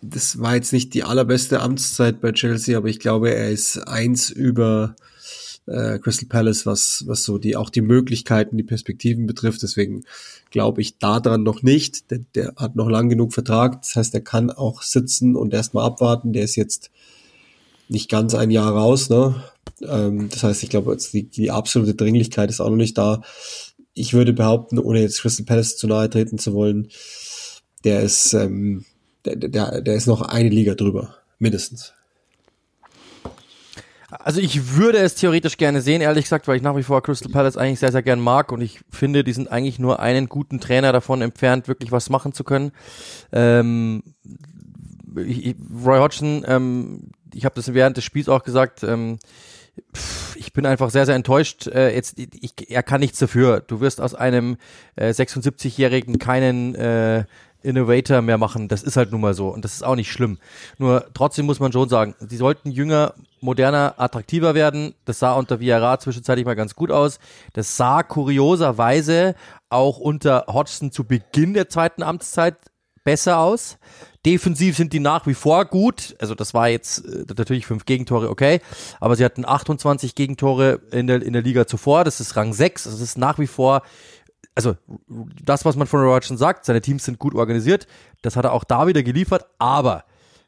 das war jetzt nicht die allerbeste Amtszeit bei Chelsea, aber ich glaube, er ist eins über äh, Crystal Palace, was, was so die, auch die Möglichkeiten, die Perspektiven betrifft. Deswegen glaube ich daran noch nicht. Der, der hat noch lang genug Vertrag. Das heißt, er kann auch sitzen und erstmal abwarten. Der ist jetzt nicht ganz ein Jahr raus, ne? Ähm, das heißt, ich glaube, die, die absolute Dringlichkeit ist auch noch nicht da. Ich würde behaupten, ohne jetzt Crystal Palace zu nahe treten zu wollen, der ist, ähm, der, der, ist noch eine Liga drüber, mindestens. Also ich würde es theoretisch gerne sehen, ehrlich gesagt, weil ich nach wie vor Crystal Palace eigentlich sehr, sehr gern mag und ich finde, die sind eigentlich nur einen guten Trainer davon entfernt, wirklich was machen zu können. Ähm, ich, Roy Hodgson, ähm, ich habe das während des Spiels auch gesagt, ähm, ich bin einfach sehr, sehr enttäuscht. Äh, jetzt, ich, er kann nichts dafür. Du wirst aus einem äh, 76-Jährigen keinen äh, Innovator mehr machen. Das ist halt nun mal so und das ist auch nicht schlimm. Nur trotzdem muss man schon sagen, sie sollten jünger, moderner, attraktiver werden. Das sah unter Villarra zwischenzeitlich mal ganz gut aus. Das sah kurioserweise auch unter Hodgson zu Beginn der zweiten Amtszeit besser aus. Defensiv sind die nach wie vor gut. Also das war jetzt äh, natürlich fünf Gegentore, okay. Aber sie hatten 28 Gegentore in der, in der Liga zuvor. Das ist Rang 6. Das ist nach wie vor also das, was man von Roy Hodgson sagt, seine Teams sind gut organisiert, das hat er auch da wieder geliefert, aber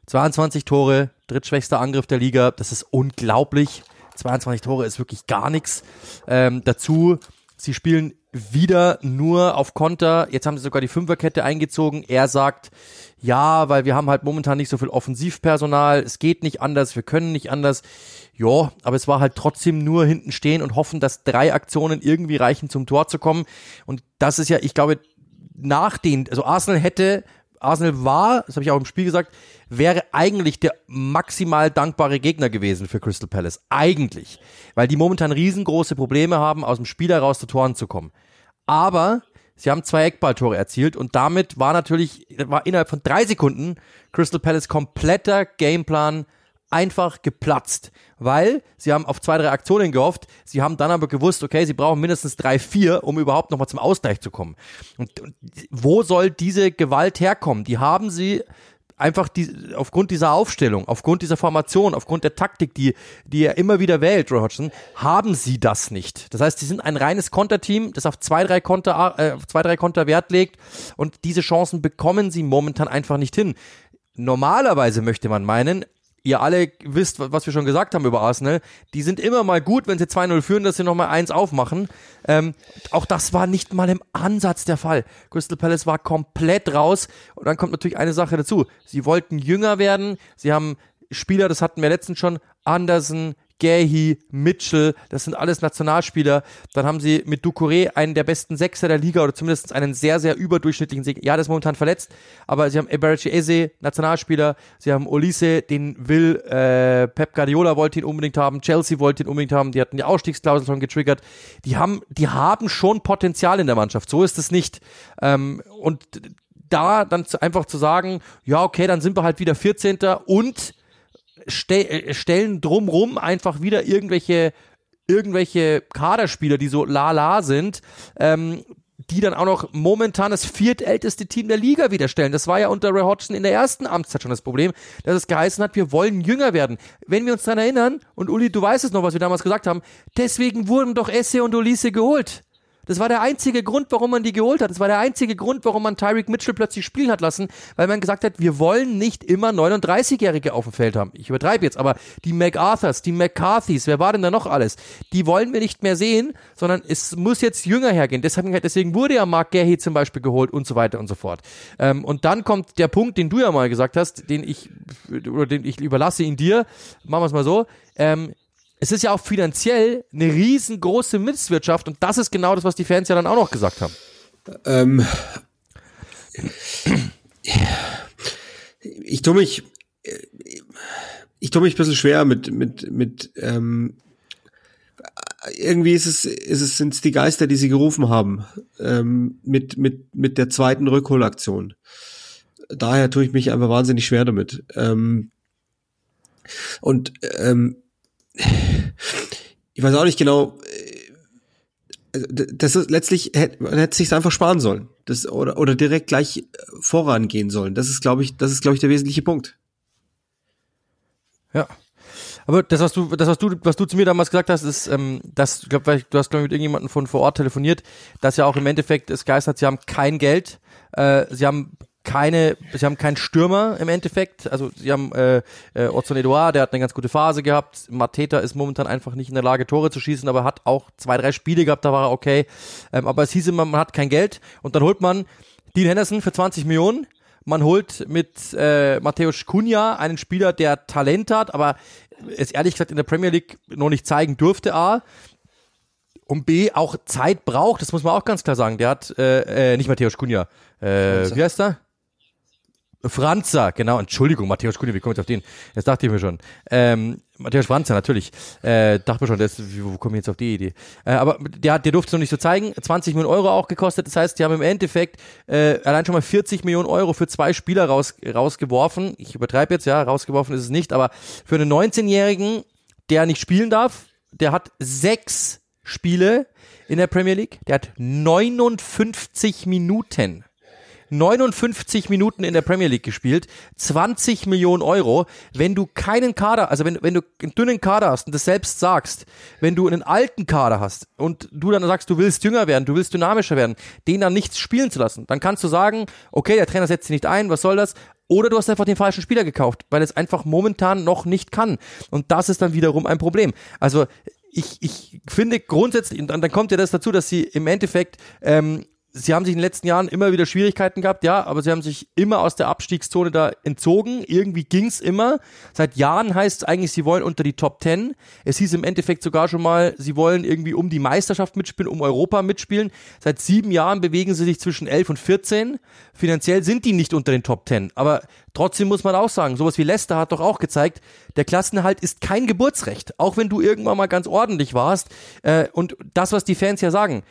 22 Tore, drittschwächster Angriff der Liga, das ist unglaublich. 22 Tore ist wirklich gar nichts. Ähm, dazu, sie spielen wieder nur auf Konter. Jetzt haben sie sogar die Fünferkette eingezogen. Er sagt, ja, weil wir haben halt momentan nicht so viel Offensivpersonal. Es geht nicht anders. Wir können nicht anders. Ja, aber es war halt trotzdem nur hinten stehen und hoffen, dass drei Aktionen irgendwie reichen, zum Tor zu kommen. Und das ist ja, ich glaube, nach den, also Arsenal hätte, Arsenal war, das habe ich auch im Spiel gesagt, wäre eigentlich der maximal dankbare Gegner gewesen für Crystal Palace. Eigentlich. Weil die momentan riesengroße Probleme haben, aus dem Spiel heraus zu Toren zu kommen. Aber sie haben zwei Eckballtore erzielt und damit war natürlich, war innerhalb von drei Sekunden Crystal Palace kompletter Gameplan einfach geplatzt, weil sie haben auf zwei, drei Aktionen gehofft, sie haben dann aber gewusst, okay, sie brauchen mindestens drei, vier, um überhaupt nochmal zum Ausgleich zu kommen. Und, und wo soll diese Gewalt herkommen? Die haben sie einfach die, aufgrund dieser Aufstellung, aufgrund dieser Formation, aufgrund der Taktik, die, die er immer wieder wählt, Roy Hodgson, haben sie das nicht. Das heißt, sie sind ein reines Konterteam, das auf zwei, drei Konter, äh, auf zwei, drei Konter Wert legt und diese Chancen bekommen sie momentan einfach nicht hin. Normalerweise möchte man meinen, ihr alle wisst, was wir schon gesagt haben über Arsenal, die sind immer mal gut, wenn sie 2-0 führen, dass sie nochmal eins aufmachen. Ähm, auch das war nicht mal im Ansatz der Fall. Crystal Palace war komplett raus. Und dann kommt natürlich eine Sache dazu. Sie wollten jünger werden. Sie haben Spieler, das hatten wir letztens schon, Anderson, Gahi, Mitchell, das sind alles Nationalspieler. Dann haben sie mit Ducouré einen der besten Sechser der Liga oder zumindest einen sehr, sehr überdurchschnittlichen Sieg. Ja, der ist momentan verletzt, aber sie haben Eberici Eze, Nationalspieler. Sie haben Olise, den will äh, Pep Guardiola wollte ihn unbedingt haben, Chelsea wollte ihn unbedingt haben. Die hatten die Ausstiegsklausel schon getriggert. Die haben, die haben schon Potenzial in der Mannschaft. So ist es nicht. Ähm, und da dann zu, einfach zu sagen, ja, okay, dann sind wir halt wieder 14. und ste äh, stellen drumrum einfach wieder irgendwelche irgendwelche Kaderspieler, die so la-la sind, ähm, die dann auch noch momentan das viertälteste Team der Liga wieder stellen. Das war ja unter Ray Hodgson in der ersten Amtszeit schon das Problem, dass es geheißen hat, wir wollen jünger werden. Wenn wir uns daran erinnern, und Uli, du weißt es noch, was wir damals gesagt haben, deswegen wurden doch Esse und Ulisse geholt. Das war der einzige Grund, warum man die geholt hat. Das war der einzige Grund, warum man Tyreek Mitchell plötzlich spielen hat lassen, weil man gesagt hat, wir wollen nicht immer 39-Jährige auf dem Feld haben. Ich übertreibe jetzt, aber die MacArthurs, die McCarthys, wer war denn da noch alles? Die wollen wir nicht mehr sehen, sondern es muss jetzt jünger hergehen. Deswegen, deswegen wurde ja Mark Gahey zum Beispiel geholt und so weiter und so fort. Ähm, und dann kommt der Punkt, den du ja mal gesagt hast, den ich, oder den ich überlasse ihn dir. Machen wir es mal so. Ähm, es ist ja auch finanziell eine riesengroße Misswirtschaft und das ist genau das, was die Fans ja dann auch noch gesagt haben. Ähm, ich tue mich, ich tue mich ein bisschen schwer mit, mit, mit, ähm, irgendwie ist es, ist es, sind es die Geister, die sie gerufen haben, ähm, mit, mit, mit der zweiten Rückholaktion. Daher tue ich mich einfach wahnsinnig schwer damit. Ähm, und ähm, ich weiß auch nicht genau, äh, das ist letztlich hätte man hätte sich einfach sparen sollen, das oder oder direkt gleich äh, vorangehen sollen. Das ist glaube ich, das ist glaube ich der wesentliche Punkt. Ja. Aber das, was du, das, was du, was du zu mir damals gesagt hast, ist, ähm, dass, ich glaube, du hast, glaube ich, mit irgendjemandem von vor Ort telefoniert, dass ja auch im Endeffekt es geistert, sie haben kein Geld, äh, sie haben keine, sie haben keinen Stürmer im Endeffekt. Also sie haben äh, äh, Ozon Edouard, der hat eine ganz gute Phase gehabt. Mateta ist momentan einfach nicht in der Lage, Tore zu schießen, aber hat auch zwei, drei Spiele gehabt, da war er okay. Ähm, aber es hieß immer, man hat kein Geld und dann holt man Dean Henderson für 20 Millionen. Man holt mit äh, Matthäus Cunha einen Spieler, der Talent hat, aber es ehrlich gesagt in der Premier League noch nicht zeigen durfte, A und B auch Zeit braucht, das muss man auch ganz klar sagen. Der hat, äh, äh, nicht Matthäus Cunha, äh, wie heißt er? Franza, genau, Entschuldigung, Matthäus Kunde, wie komme ich auf den? Das dachte ich mir schon. Ähm, Matthäus Franza, natürlich. Äh, dachte mir schon, das, wo komme ich jetzt auf die Idee? Äh, aber der, der durfte es noch nicht so zeigen. 20 Millionen Euro auch gekostet. Das heißt, die haben im Endeffekt äh, allein schon mal 40 Millionen Euro für zwei Spieler raus, rausgeworfen. Ich übertreibe jetzt, ja, rausgeworfen ist es nicht, aber für einen 19-Jährigen, der nicht spielen darf, der hat sechs Spiele in der Premier League, der hat 59 Minuten 59 Minuten in der Premier League gespielt, 20 Millionen Euro. Wenn du keinen Kader, also wenn, wenn du einen dünnen Kader hast und das selbst sagst, wenn du einen alten Kader hast und du dann sagst, du willst jünger werden, du willst dynamischer werden, den dann nichts spielen zu lassen, dann kannst du sagen, okay, der Trainer setzt sich nicht ein, was soll das? Oder du hast einfach den falschen Spieler gekauft, weil es einfach momentan noch nicht kann. Und das ist dann wiederum ein Problem. Also ich, ich finde grundsätzlich, und dann, kommt ja das dazu, dass sie im Endeffekt ähm, sie haben sich in den letzten Jahren immer wieder Schwierigkeiten gehabt, ja, aber sie haben sich immer aus der Abstiegszone da entzogen. Irgendwie ging's immer. Seit Jahren heißt es eigentlich, sie wollen unter die Top Ten. Es hieß im Endeffekt sogar schon mal, sie wollen irgendwie um die Meisterschaft mitspielen, um Europa mitspielen. Seit sieben Jahren bewegen sie sich zwischen elf und 14. Finanziell sind die nicht unter den Top Ten. Aber trotzdem muss man auch sagen, sowas wie Leicester hat doch auch gezeigt, der Klassenerhalt ist kein Geburtsrecht. Auch wenn du irgendwann mal ganz ordentlich warst. Äh, und das, was die Fans ja sagen,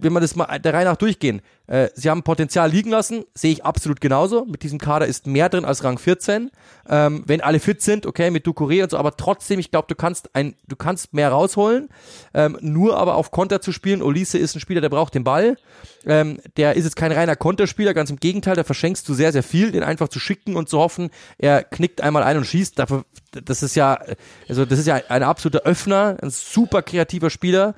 wenn wir das mal der Reihe nach durchgehen, äh, sie haben Potenzial liegen lassen, sehe ich absolut genauso. Mit diesem Kader ist mehr drin als Rang 14. Ähm, wenn alle fit sind, okay, mit Ducouré und so, aber trotzdem, ich glaube, du kannst ein, du kannst mehr rausholen. Ähm, nur aber auf Konter zu spielen, Olise ist ein Spieler, der braucht den Ball. Ähm, der ist jetzt kein reiner Konterspieler, ganz im Gegenteil, da verschenkst du sehr, sehr viel, den einfach zu schicken und zu hoffen, er knickt einmal ein und schießt. Dafür, das ist ja, also das ist ja ein absoluter Öffner, ein super kreativer Spieler,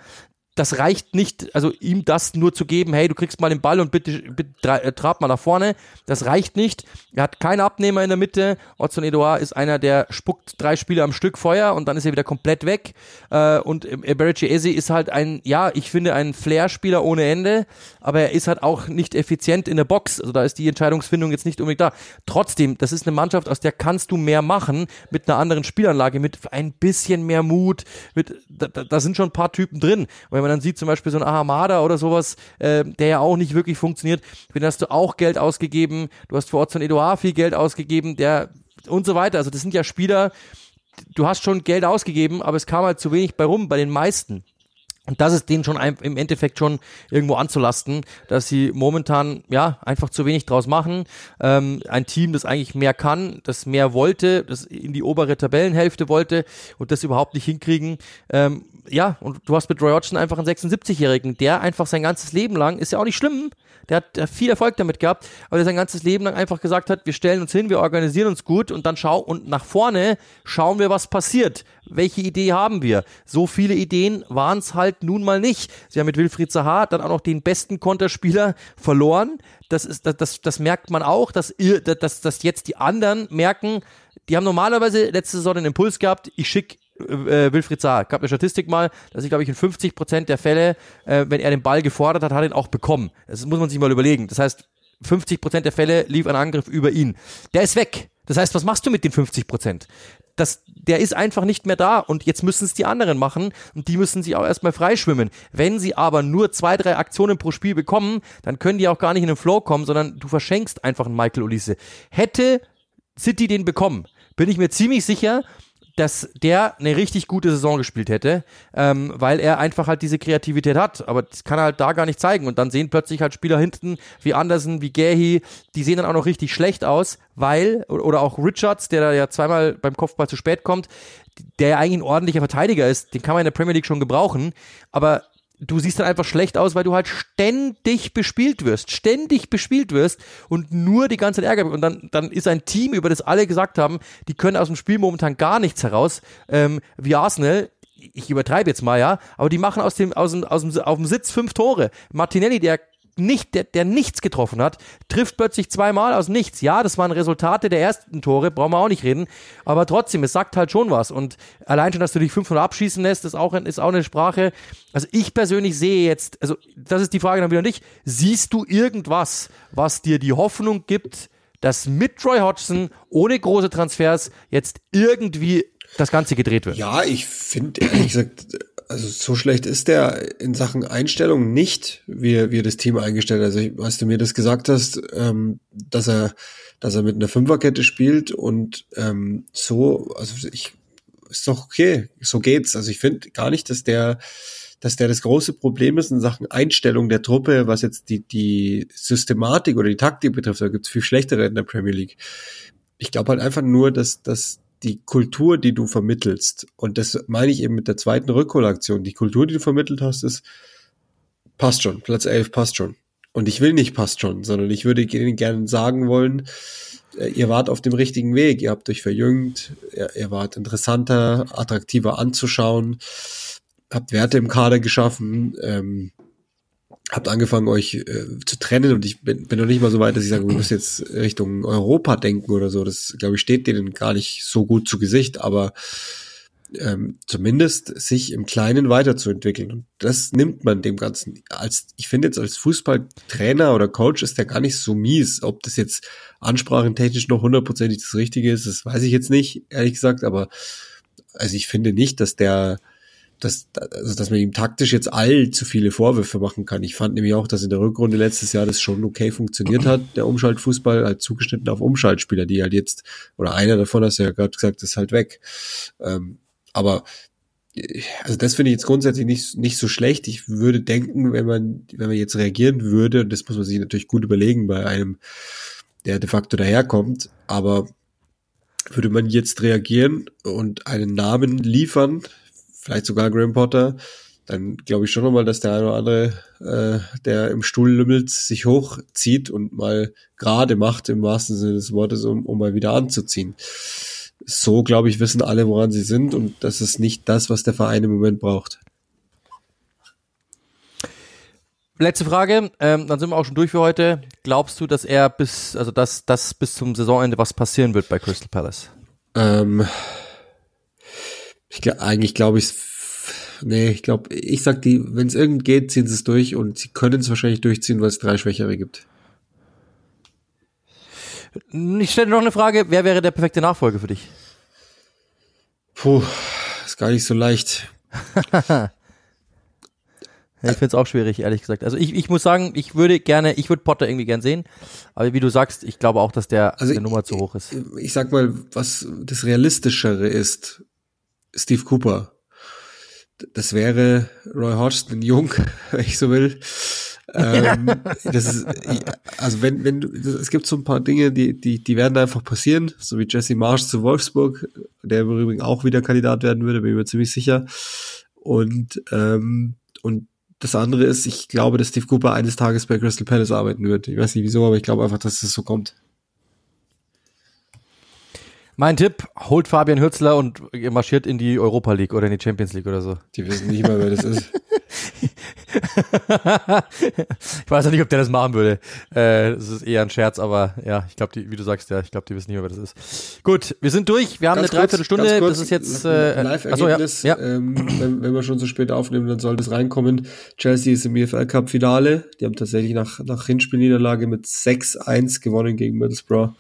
das reicht nicht, also ihm das nur zu geben, hey, du kriegst mal den Ball und bitte, bitte äh, trab mal nach vorne. Das reicht nicht. Er hat keinen Abnehmer in der Mitte. Otson Edouard ist einer, der spuckt drei Spiele am Stück Feuer und dann ist er wieder komplett weg. Äh, und Eberici Eze ist halt ein, ja, ich finde, ein Flair-Spieler ohne Ende, aber er ist halt auch nicht effizient in der Box. Also da ist die Entscheidungsfindung jetzt nicht unbedingt da. Trotzdem, das ist eine Mannschaft, aus der kannst du mehr machen mit einer anderen Spielanlage, mit ein bisschen mehr Mut. Mit, da, da sind schon ein paar Typen drin. Und wenn man dann sieht zum Beispiel so ein Ahamada oder sowas, äh, der ja auch nicht wirklich funktioniert, für den hast du auch Geld ausgegeben, du hast vor Ort von Eduard viel Geld ausgegeben, der und so weiter. Also das sind ja Spieler, du hast schon Geld ausgegeben, aber es kam halt zu wenig bei rum, bei den meisten. Und das ist denen schon im Endeffekt schon irgendwo anzulasten, dass sie momentan ja einfach zu wenig draus machen. Ähm, ein Team, das eigentlich mehr kann, das mehr wollte, das in die obere Tabellenhälfte wollte und das überhaupt nicht hinkriegen. Ähm, ja, und du hast mit Roy Hodgson einfach einen 76-Jährigen, der einfach sein ganzes Leben lang, ist ja auch nicht schlimm, der hat, viel Erfolg damit gehabt, aber der sein ganzes Leben lang einfach gesagt hat, wir stellen uns hin, wir organisieren uns gut und dann schau und nach vorne schauen wir, was passiert. Welche Idee haben wir? So viele Ideen waren es halt nun mal nicht. Sie haben mit Wilfried Zaha dann auch noch den besten Konterspieler verloren. Das ist, das, das, das merkt man auch, dass, ihr, dass, dass jetzt die anderen merken, die haben normalerweise letzte Saison den Impuls gehabt, ich schicke äh, Wilfried Zaha. Gab eine Statistik mal, dass ich glaube ich in 50 Prozent der Fälle, äh, wenn er den Ball gefordert hat, hat er ihn auch bekommen. Das muss man sich mal überlegen. Das heißt, 50 Prozent der Fälle lief ein Angriff über ihn. Der ist weg. Das heißt, was machst du mit den 50 Prozent? Das, der ist einfach nicht mehr da und jetzt müssen es die anderen machen und die müssen sich auch erstmal freischwimmen. Wenn sie aber nur zwei, drei Aktionen pro Spiel bekommen, dann können die auch gar nicht in den Flow kommen, sondern du verschenkst einfach einen Michael Ulisse. Hätte City den bekommen, bin ich mir ziemlich sicher, dass der eine richtig gute Saison gespielt hätte, ähm, weil er einfach halt diese Kreativität hat. Aber das kann er halt da gar nicht zeigen. Und dann sehen plötzlich halt Spieler hinten wie Andersen, wie Gehi, die sehen dann auch noch richtig schlecht aus, weil, oder auch Richards, der da ja zweimal beim Kopfball zu spät kommt, der ja eigentlich ein ordentlicher Verteidiger ist, den kann man in der Premier League schon gebrauchen. Aber du siehst dann einfach schlecht aus, weil du halt ständig bespielt wirst, ständig bespielt wirst und nur die ganze Ärger. Und dann, dann ist ein Team, über das alle gesagt haben, die können aus dem Spiel momentan gar nichts heraus, ähm, wie Arsenal. Ich übertreibe jetzt mal, ja, aber die machen aus dem, aus dem, aus dem, auf dem Sitz fünf Tore. Martinelli, der nicht, der, der nichts getroffen hat, trifft plötzlich zweimal aus nichts. Ja, das waren Resultate der ersten Tore, brauchen wir auch nicht reden. Aber trotzdem, es sagt halt schon was. Und allein schon, dass du dich 500 abschießen lässt, ist auch, ist auch eine Sprache. Also ich persönlich sehe jetzt, also das ist die Frage dann wieder nicht, siehst du irgendwas, was dir die Hoffnung gibt, dass mit Troy Hodgson ohne große Transfers jetzt irgendwie das Ganze gedreht wird? Ja, ich finde ehrlich gesagt, also so schlecht ist der in Sachen Einstellung nicht, wie, wie er das Team eingestellt hat. Also, ich, als du mir das gesagt hast, ähm, dass er, dass er mit einer Fünferkette spielt und ähm, so, also ich, ist doch okay, so geht's. Also ich finde gar nicht, dass der, dass der das große Problem ist in Sachen Einstellung der Truppe, was jetzt die, die Systematik oder die Taktik betrifft. Da gibt's viel schlechtere in der Premier League. Ich glaube halt einfach nur, dass, dass die Kultur, die du vermittelst, und das meine ich eben mit der zweiten Rückholaktion, die Kultur, die du vermittelt hast, ist, passt schon, Platz 11 passt schon. Und ich will nicht passt schon, sondern ich würde ihnen gerne sagen wollen, äh, ihr wart auf dem richtigen Weg, ihr habt euch verjüngt, ihr, ihr wart interessanter, attraktiver anzuschauen, habt Werte im Kader geschaffen, ähm, habt angefangen, euch äh, zu trennen und ich bin, bin noch nicht mal so weit, dass ich sage, wir müssen jetzt Richtung Europa denken oder so. Das, glaube ich, steht denen gar nicht so gut zu Gesicht, aber ähm, zumindest sich im Kleinen weiterzuentwickeln. Und das nimmt man dem Ganzen. Als, ich finde jetzt als Fußballtrainer oder Coach ist der gar nicht so mies. Ob das jetzt ansprachentechnisch noch hundertprozentig das Richtige ist, das weiß ich jetzt nicht, ehrlich gesagt, aber also ich finde nicht, dass der dass, also dass man ihm taktisch jetzt allzu viele Vorwürfe machen kann. Ich fand nämlich auch, dass in der Rückrunde letztes Jahr das schon okay funktioniert hat, der Umschaltfußball, halt zugeschnitten auf Umschaltspieler, die halt jetzt, oder einer davon, hast du ja gerade gesagt, ist halt weg. Ähm, aber also das finde ich jetzt grundsätzlich nicht, nicht so schlecht. Ich würde denken, wenn man, wenn man jetzt reagieren würde, und das muss man sich natürlich gut überlegen bei einem, der de facto daherkommt, aber würde man jetzt reagieren und einen Namen liefern, vielleicht sogar Graham Potter, dann glaube ich schon nochmal, dass der eine oder andere, äh, der im Stuhl lümmelt, sich hochzieht und mal gerade macht, im wahrsten Sinne des Wortes, um, um mal wieder anzuziehen. So, glaube ich, wissen alle, woran sie sind und das ist nicht das, was der Verein im Moment braucht. Letzte Frage, ähm, dann sind wir auch schon durch für heute. Glaubst du, dass er bis, also dass, dass bis zum Saisonende was passieren wird bei Crystal Palace? Ähm, ich, eigentlich glaube ich nee, ich glaube, ich sag die, wenn es irgend geht, ziehen sie es durch und sie können es wahrscheinlich durchziehen, weil es drei Schwächere gibt. Ich stelle noch eine Frage, wer wäre der perfekte Nachfolger für dich? Puh, ist gar nicht so leicht. ich finde es auch schwierig, ehrlich gesagt. Also ich, ich muss sagen, ich würde gerne, ich würde Potter irgendwie gern sehen, aber wie du sagst, ich glaube auch, dass der Also der Nummer zu hoch ist. Ich, ich sag mal, was das Realistischere ist, Steve Cooper. Das wäre Roy Hodgson jung, wenn ich so will. ähm, das ist, also wenn, wenn du, es gibt so ein paar Dinge, die, die, die werden einfach passieren, so wie Jesse Marsh zu Wolfsburg, der im Übrigen auch wieder Kandidat werden würde, bin ich mir ziemlich sicher. Und, ähm, und das andere ist, ich glaube, dass Steve Cooper eines Tages bei Crystal Palace arbeiten wird. Ich weiß nicht wieso, aber ich glaube einfach, dass das so kommt. Mein Tipp, holt Fabian Hürzler und ihr marschiert in die Europa League oder in die Champions League oder so. Die wissen nicht mal, wer das ist. ich weiß ja nicht, ob der das machen würde. Äh, das ist eher ein Scherz, aber ja, ich glaube, wie du sagst, ja, ich glaube, die wissen nicht mehr, wer das ist. Gut, wir sind durch. Wir haben Ganz eine Dreiviertelstunde. das ist jetzt äh, Live-Ergebnis. ja, ja. ähm, wenn, wenn wir schon so spät aufnehmen, dann soll das reinkommen. Chelsea ist im EFL Cup Finale. Die haben tatsächlich nach, nach Hinspielniederlage mit 6-1 gewonnen gegen Middlesbrough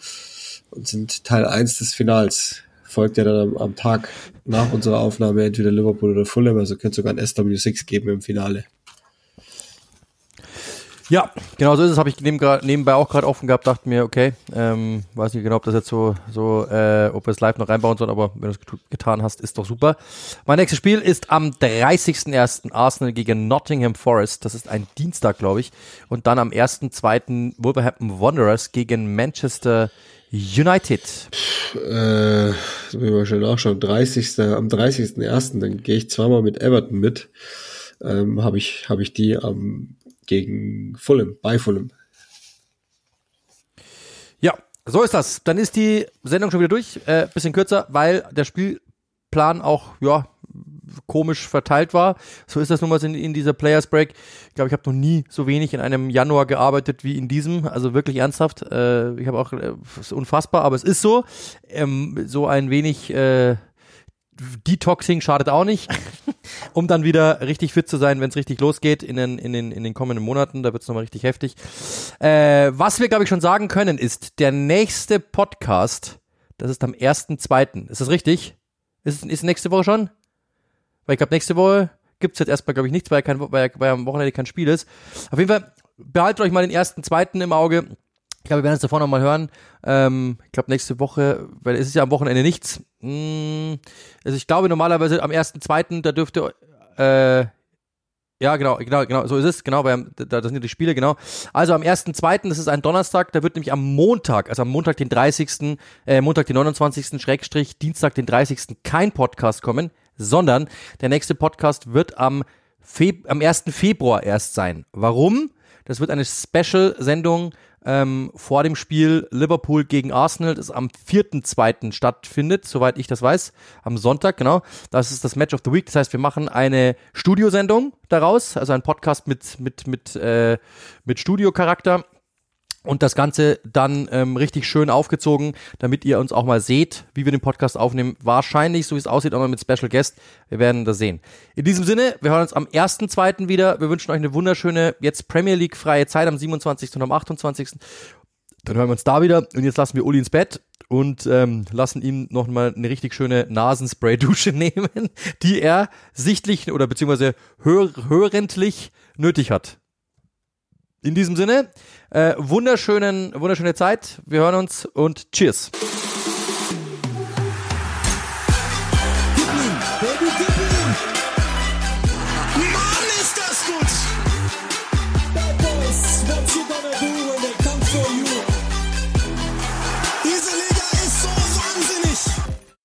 und sind Teil 1 des Finals. Folgt ja dann am, am Tag nach unserer Aufnahme entweder Liverpool oder Fulham, also könnte sogar ein SW6 geben im Finale. Ja, genau so ist es. Habe ich neben, nebenbei auch gerade offen gehabt, dachte mir, okay, ähm, weiß nicht genau, ob das jetzt so, so äh, ob wir es live noch reinbauen sollen, aber wenn du es getan hast, ist doch super. Mein nächstes Spiel ist am 30.01. Arsenal gegen Nottingham Forest. Das ist ein Dienstag, glaube ich. Und dann am 1.2. Wolverhampton Wanderers gegen Manchester United. Äh, das müssen wir schnell nachschauen. 30. Am 30.01. dann gehe ich zweimal mit Everton mit. Ähm, habe ich, hab ich die am gegen Fulham, bei Fulham. Ja, so ist das. Dann ist die Sendung schon wieder durch. Äh, bisschen kürzer, weil der Spielplan auch, ja, komisch verteilt war. So ist das nun mal in, in dieser Players Break. Ich glaube, ich habe noch nie so wenig in einem Januar gearbeitet wie in diesem. Also wirklich ernsthaft. Äh, ich habe auch, äh, ist unfassbar, aber es ist so. Ähm, so ein wenig äh, Detoxing schadet auch nicht, um dann wieder richtig fit zu sein, wenn es richtig losgeht in den, in, den, in den kommenden Monaten. Da wird es nochmal richtig heftig. Äh, was wir, glaube ich, schon sagen können, ist, der nächste Podcast, das ist am 1.2. Ist das richtig? Ist, ist nächste Woche schon? Weil ich glaube, nächste Woche gibt's jetzt erstmal, glaube ich, nichts, weil, kein, weil, weil am Wochenende kein Spiel ist. Auf jeden Fall, behaltet euch mal den ersten, zweiten im Auge. Ich glaube, wir werden es davor nochmal hören. Ähm, ich glaube, nächste Woche, weil es ist ja am Wochenende nichts. Hm, also ich glaube normalerweise am 1.2., da dürfte, äh, ja, genau, genau, genau, so ist es, genau, weil da, da sind ja die Spiele, genau. Also am 1.2., das ist ein Donnerstag, da wird nämlich am Montag, also am Montag den 30., äh, Montag den 29., Schrägstrich, Dienstag den 30. kein Podcast kommen, sondern der nächste Podcast wird am, Feb am 1. Februar erst sein. Warum? Das wird eine Special-Sendung ähm, vor dem Spiel Liverpool gegen Arsenal, das am 4.2. stattfindet, soweit ich das weiß, am Sonntag, genau. Das ist das Match of the Week. Das heißt, wir machen eine Studiosendung daraus, also ein Podcast mit, mit, mit, äh, mit Studiocharakter und das Ganze dann ähm, richtig schön aufgezogen, damit ihr uns auch mal seht, wie wir den Podcast aufnehmen. Wahrscheinlich, so wie es aussieht, auch mal mit Special Guest. Wir werden das sehen. In diesem Sinne, wir hören uns am 1.2. wieder. Wir wünschen euch eine wunderschöne, jetzt Premier League freie Zeit am 27. und am 28. Dann hören wir uns da wieder. Und jetzt lassen wir Uli ins Bett und ähm, lassen ihm noch mal eine richtig schöne Nasenspray-Dusche nehmen, die er sichtlich oder beziehungsweise hör hörendlich nötig hat. In diesem Sinne, äh, wunderschönen, wunderschöne Zeit. Wir hören uns und Cheers.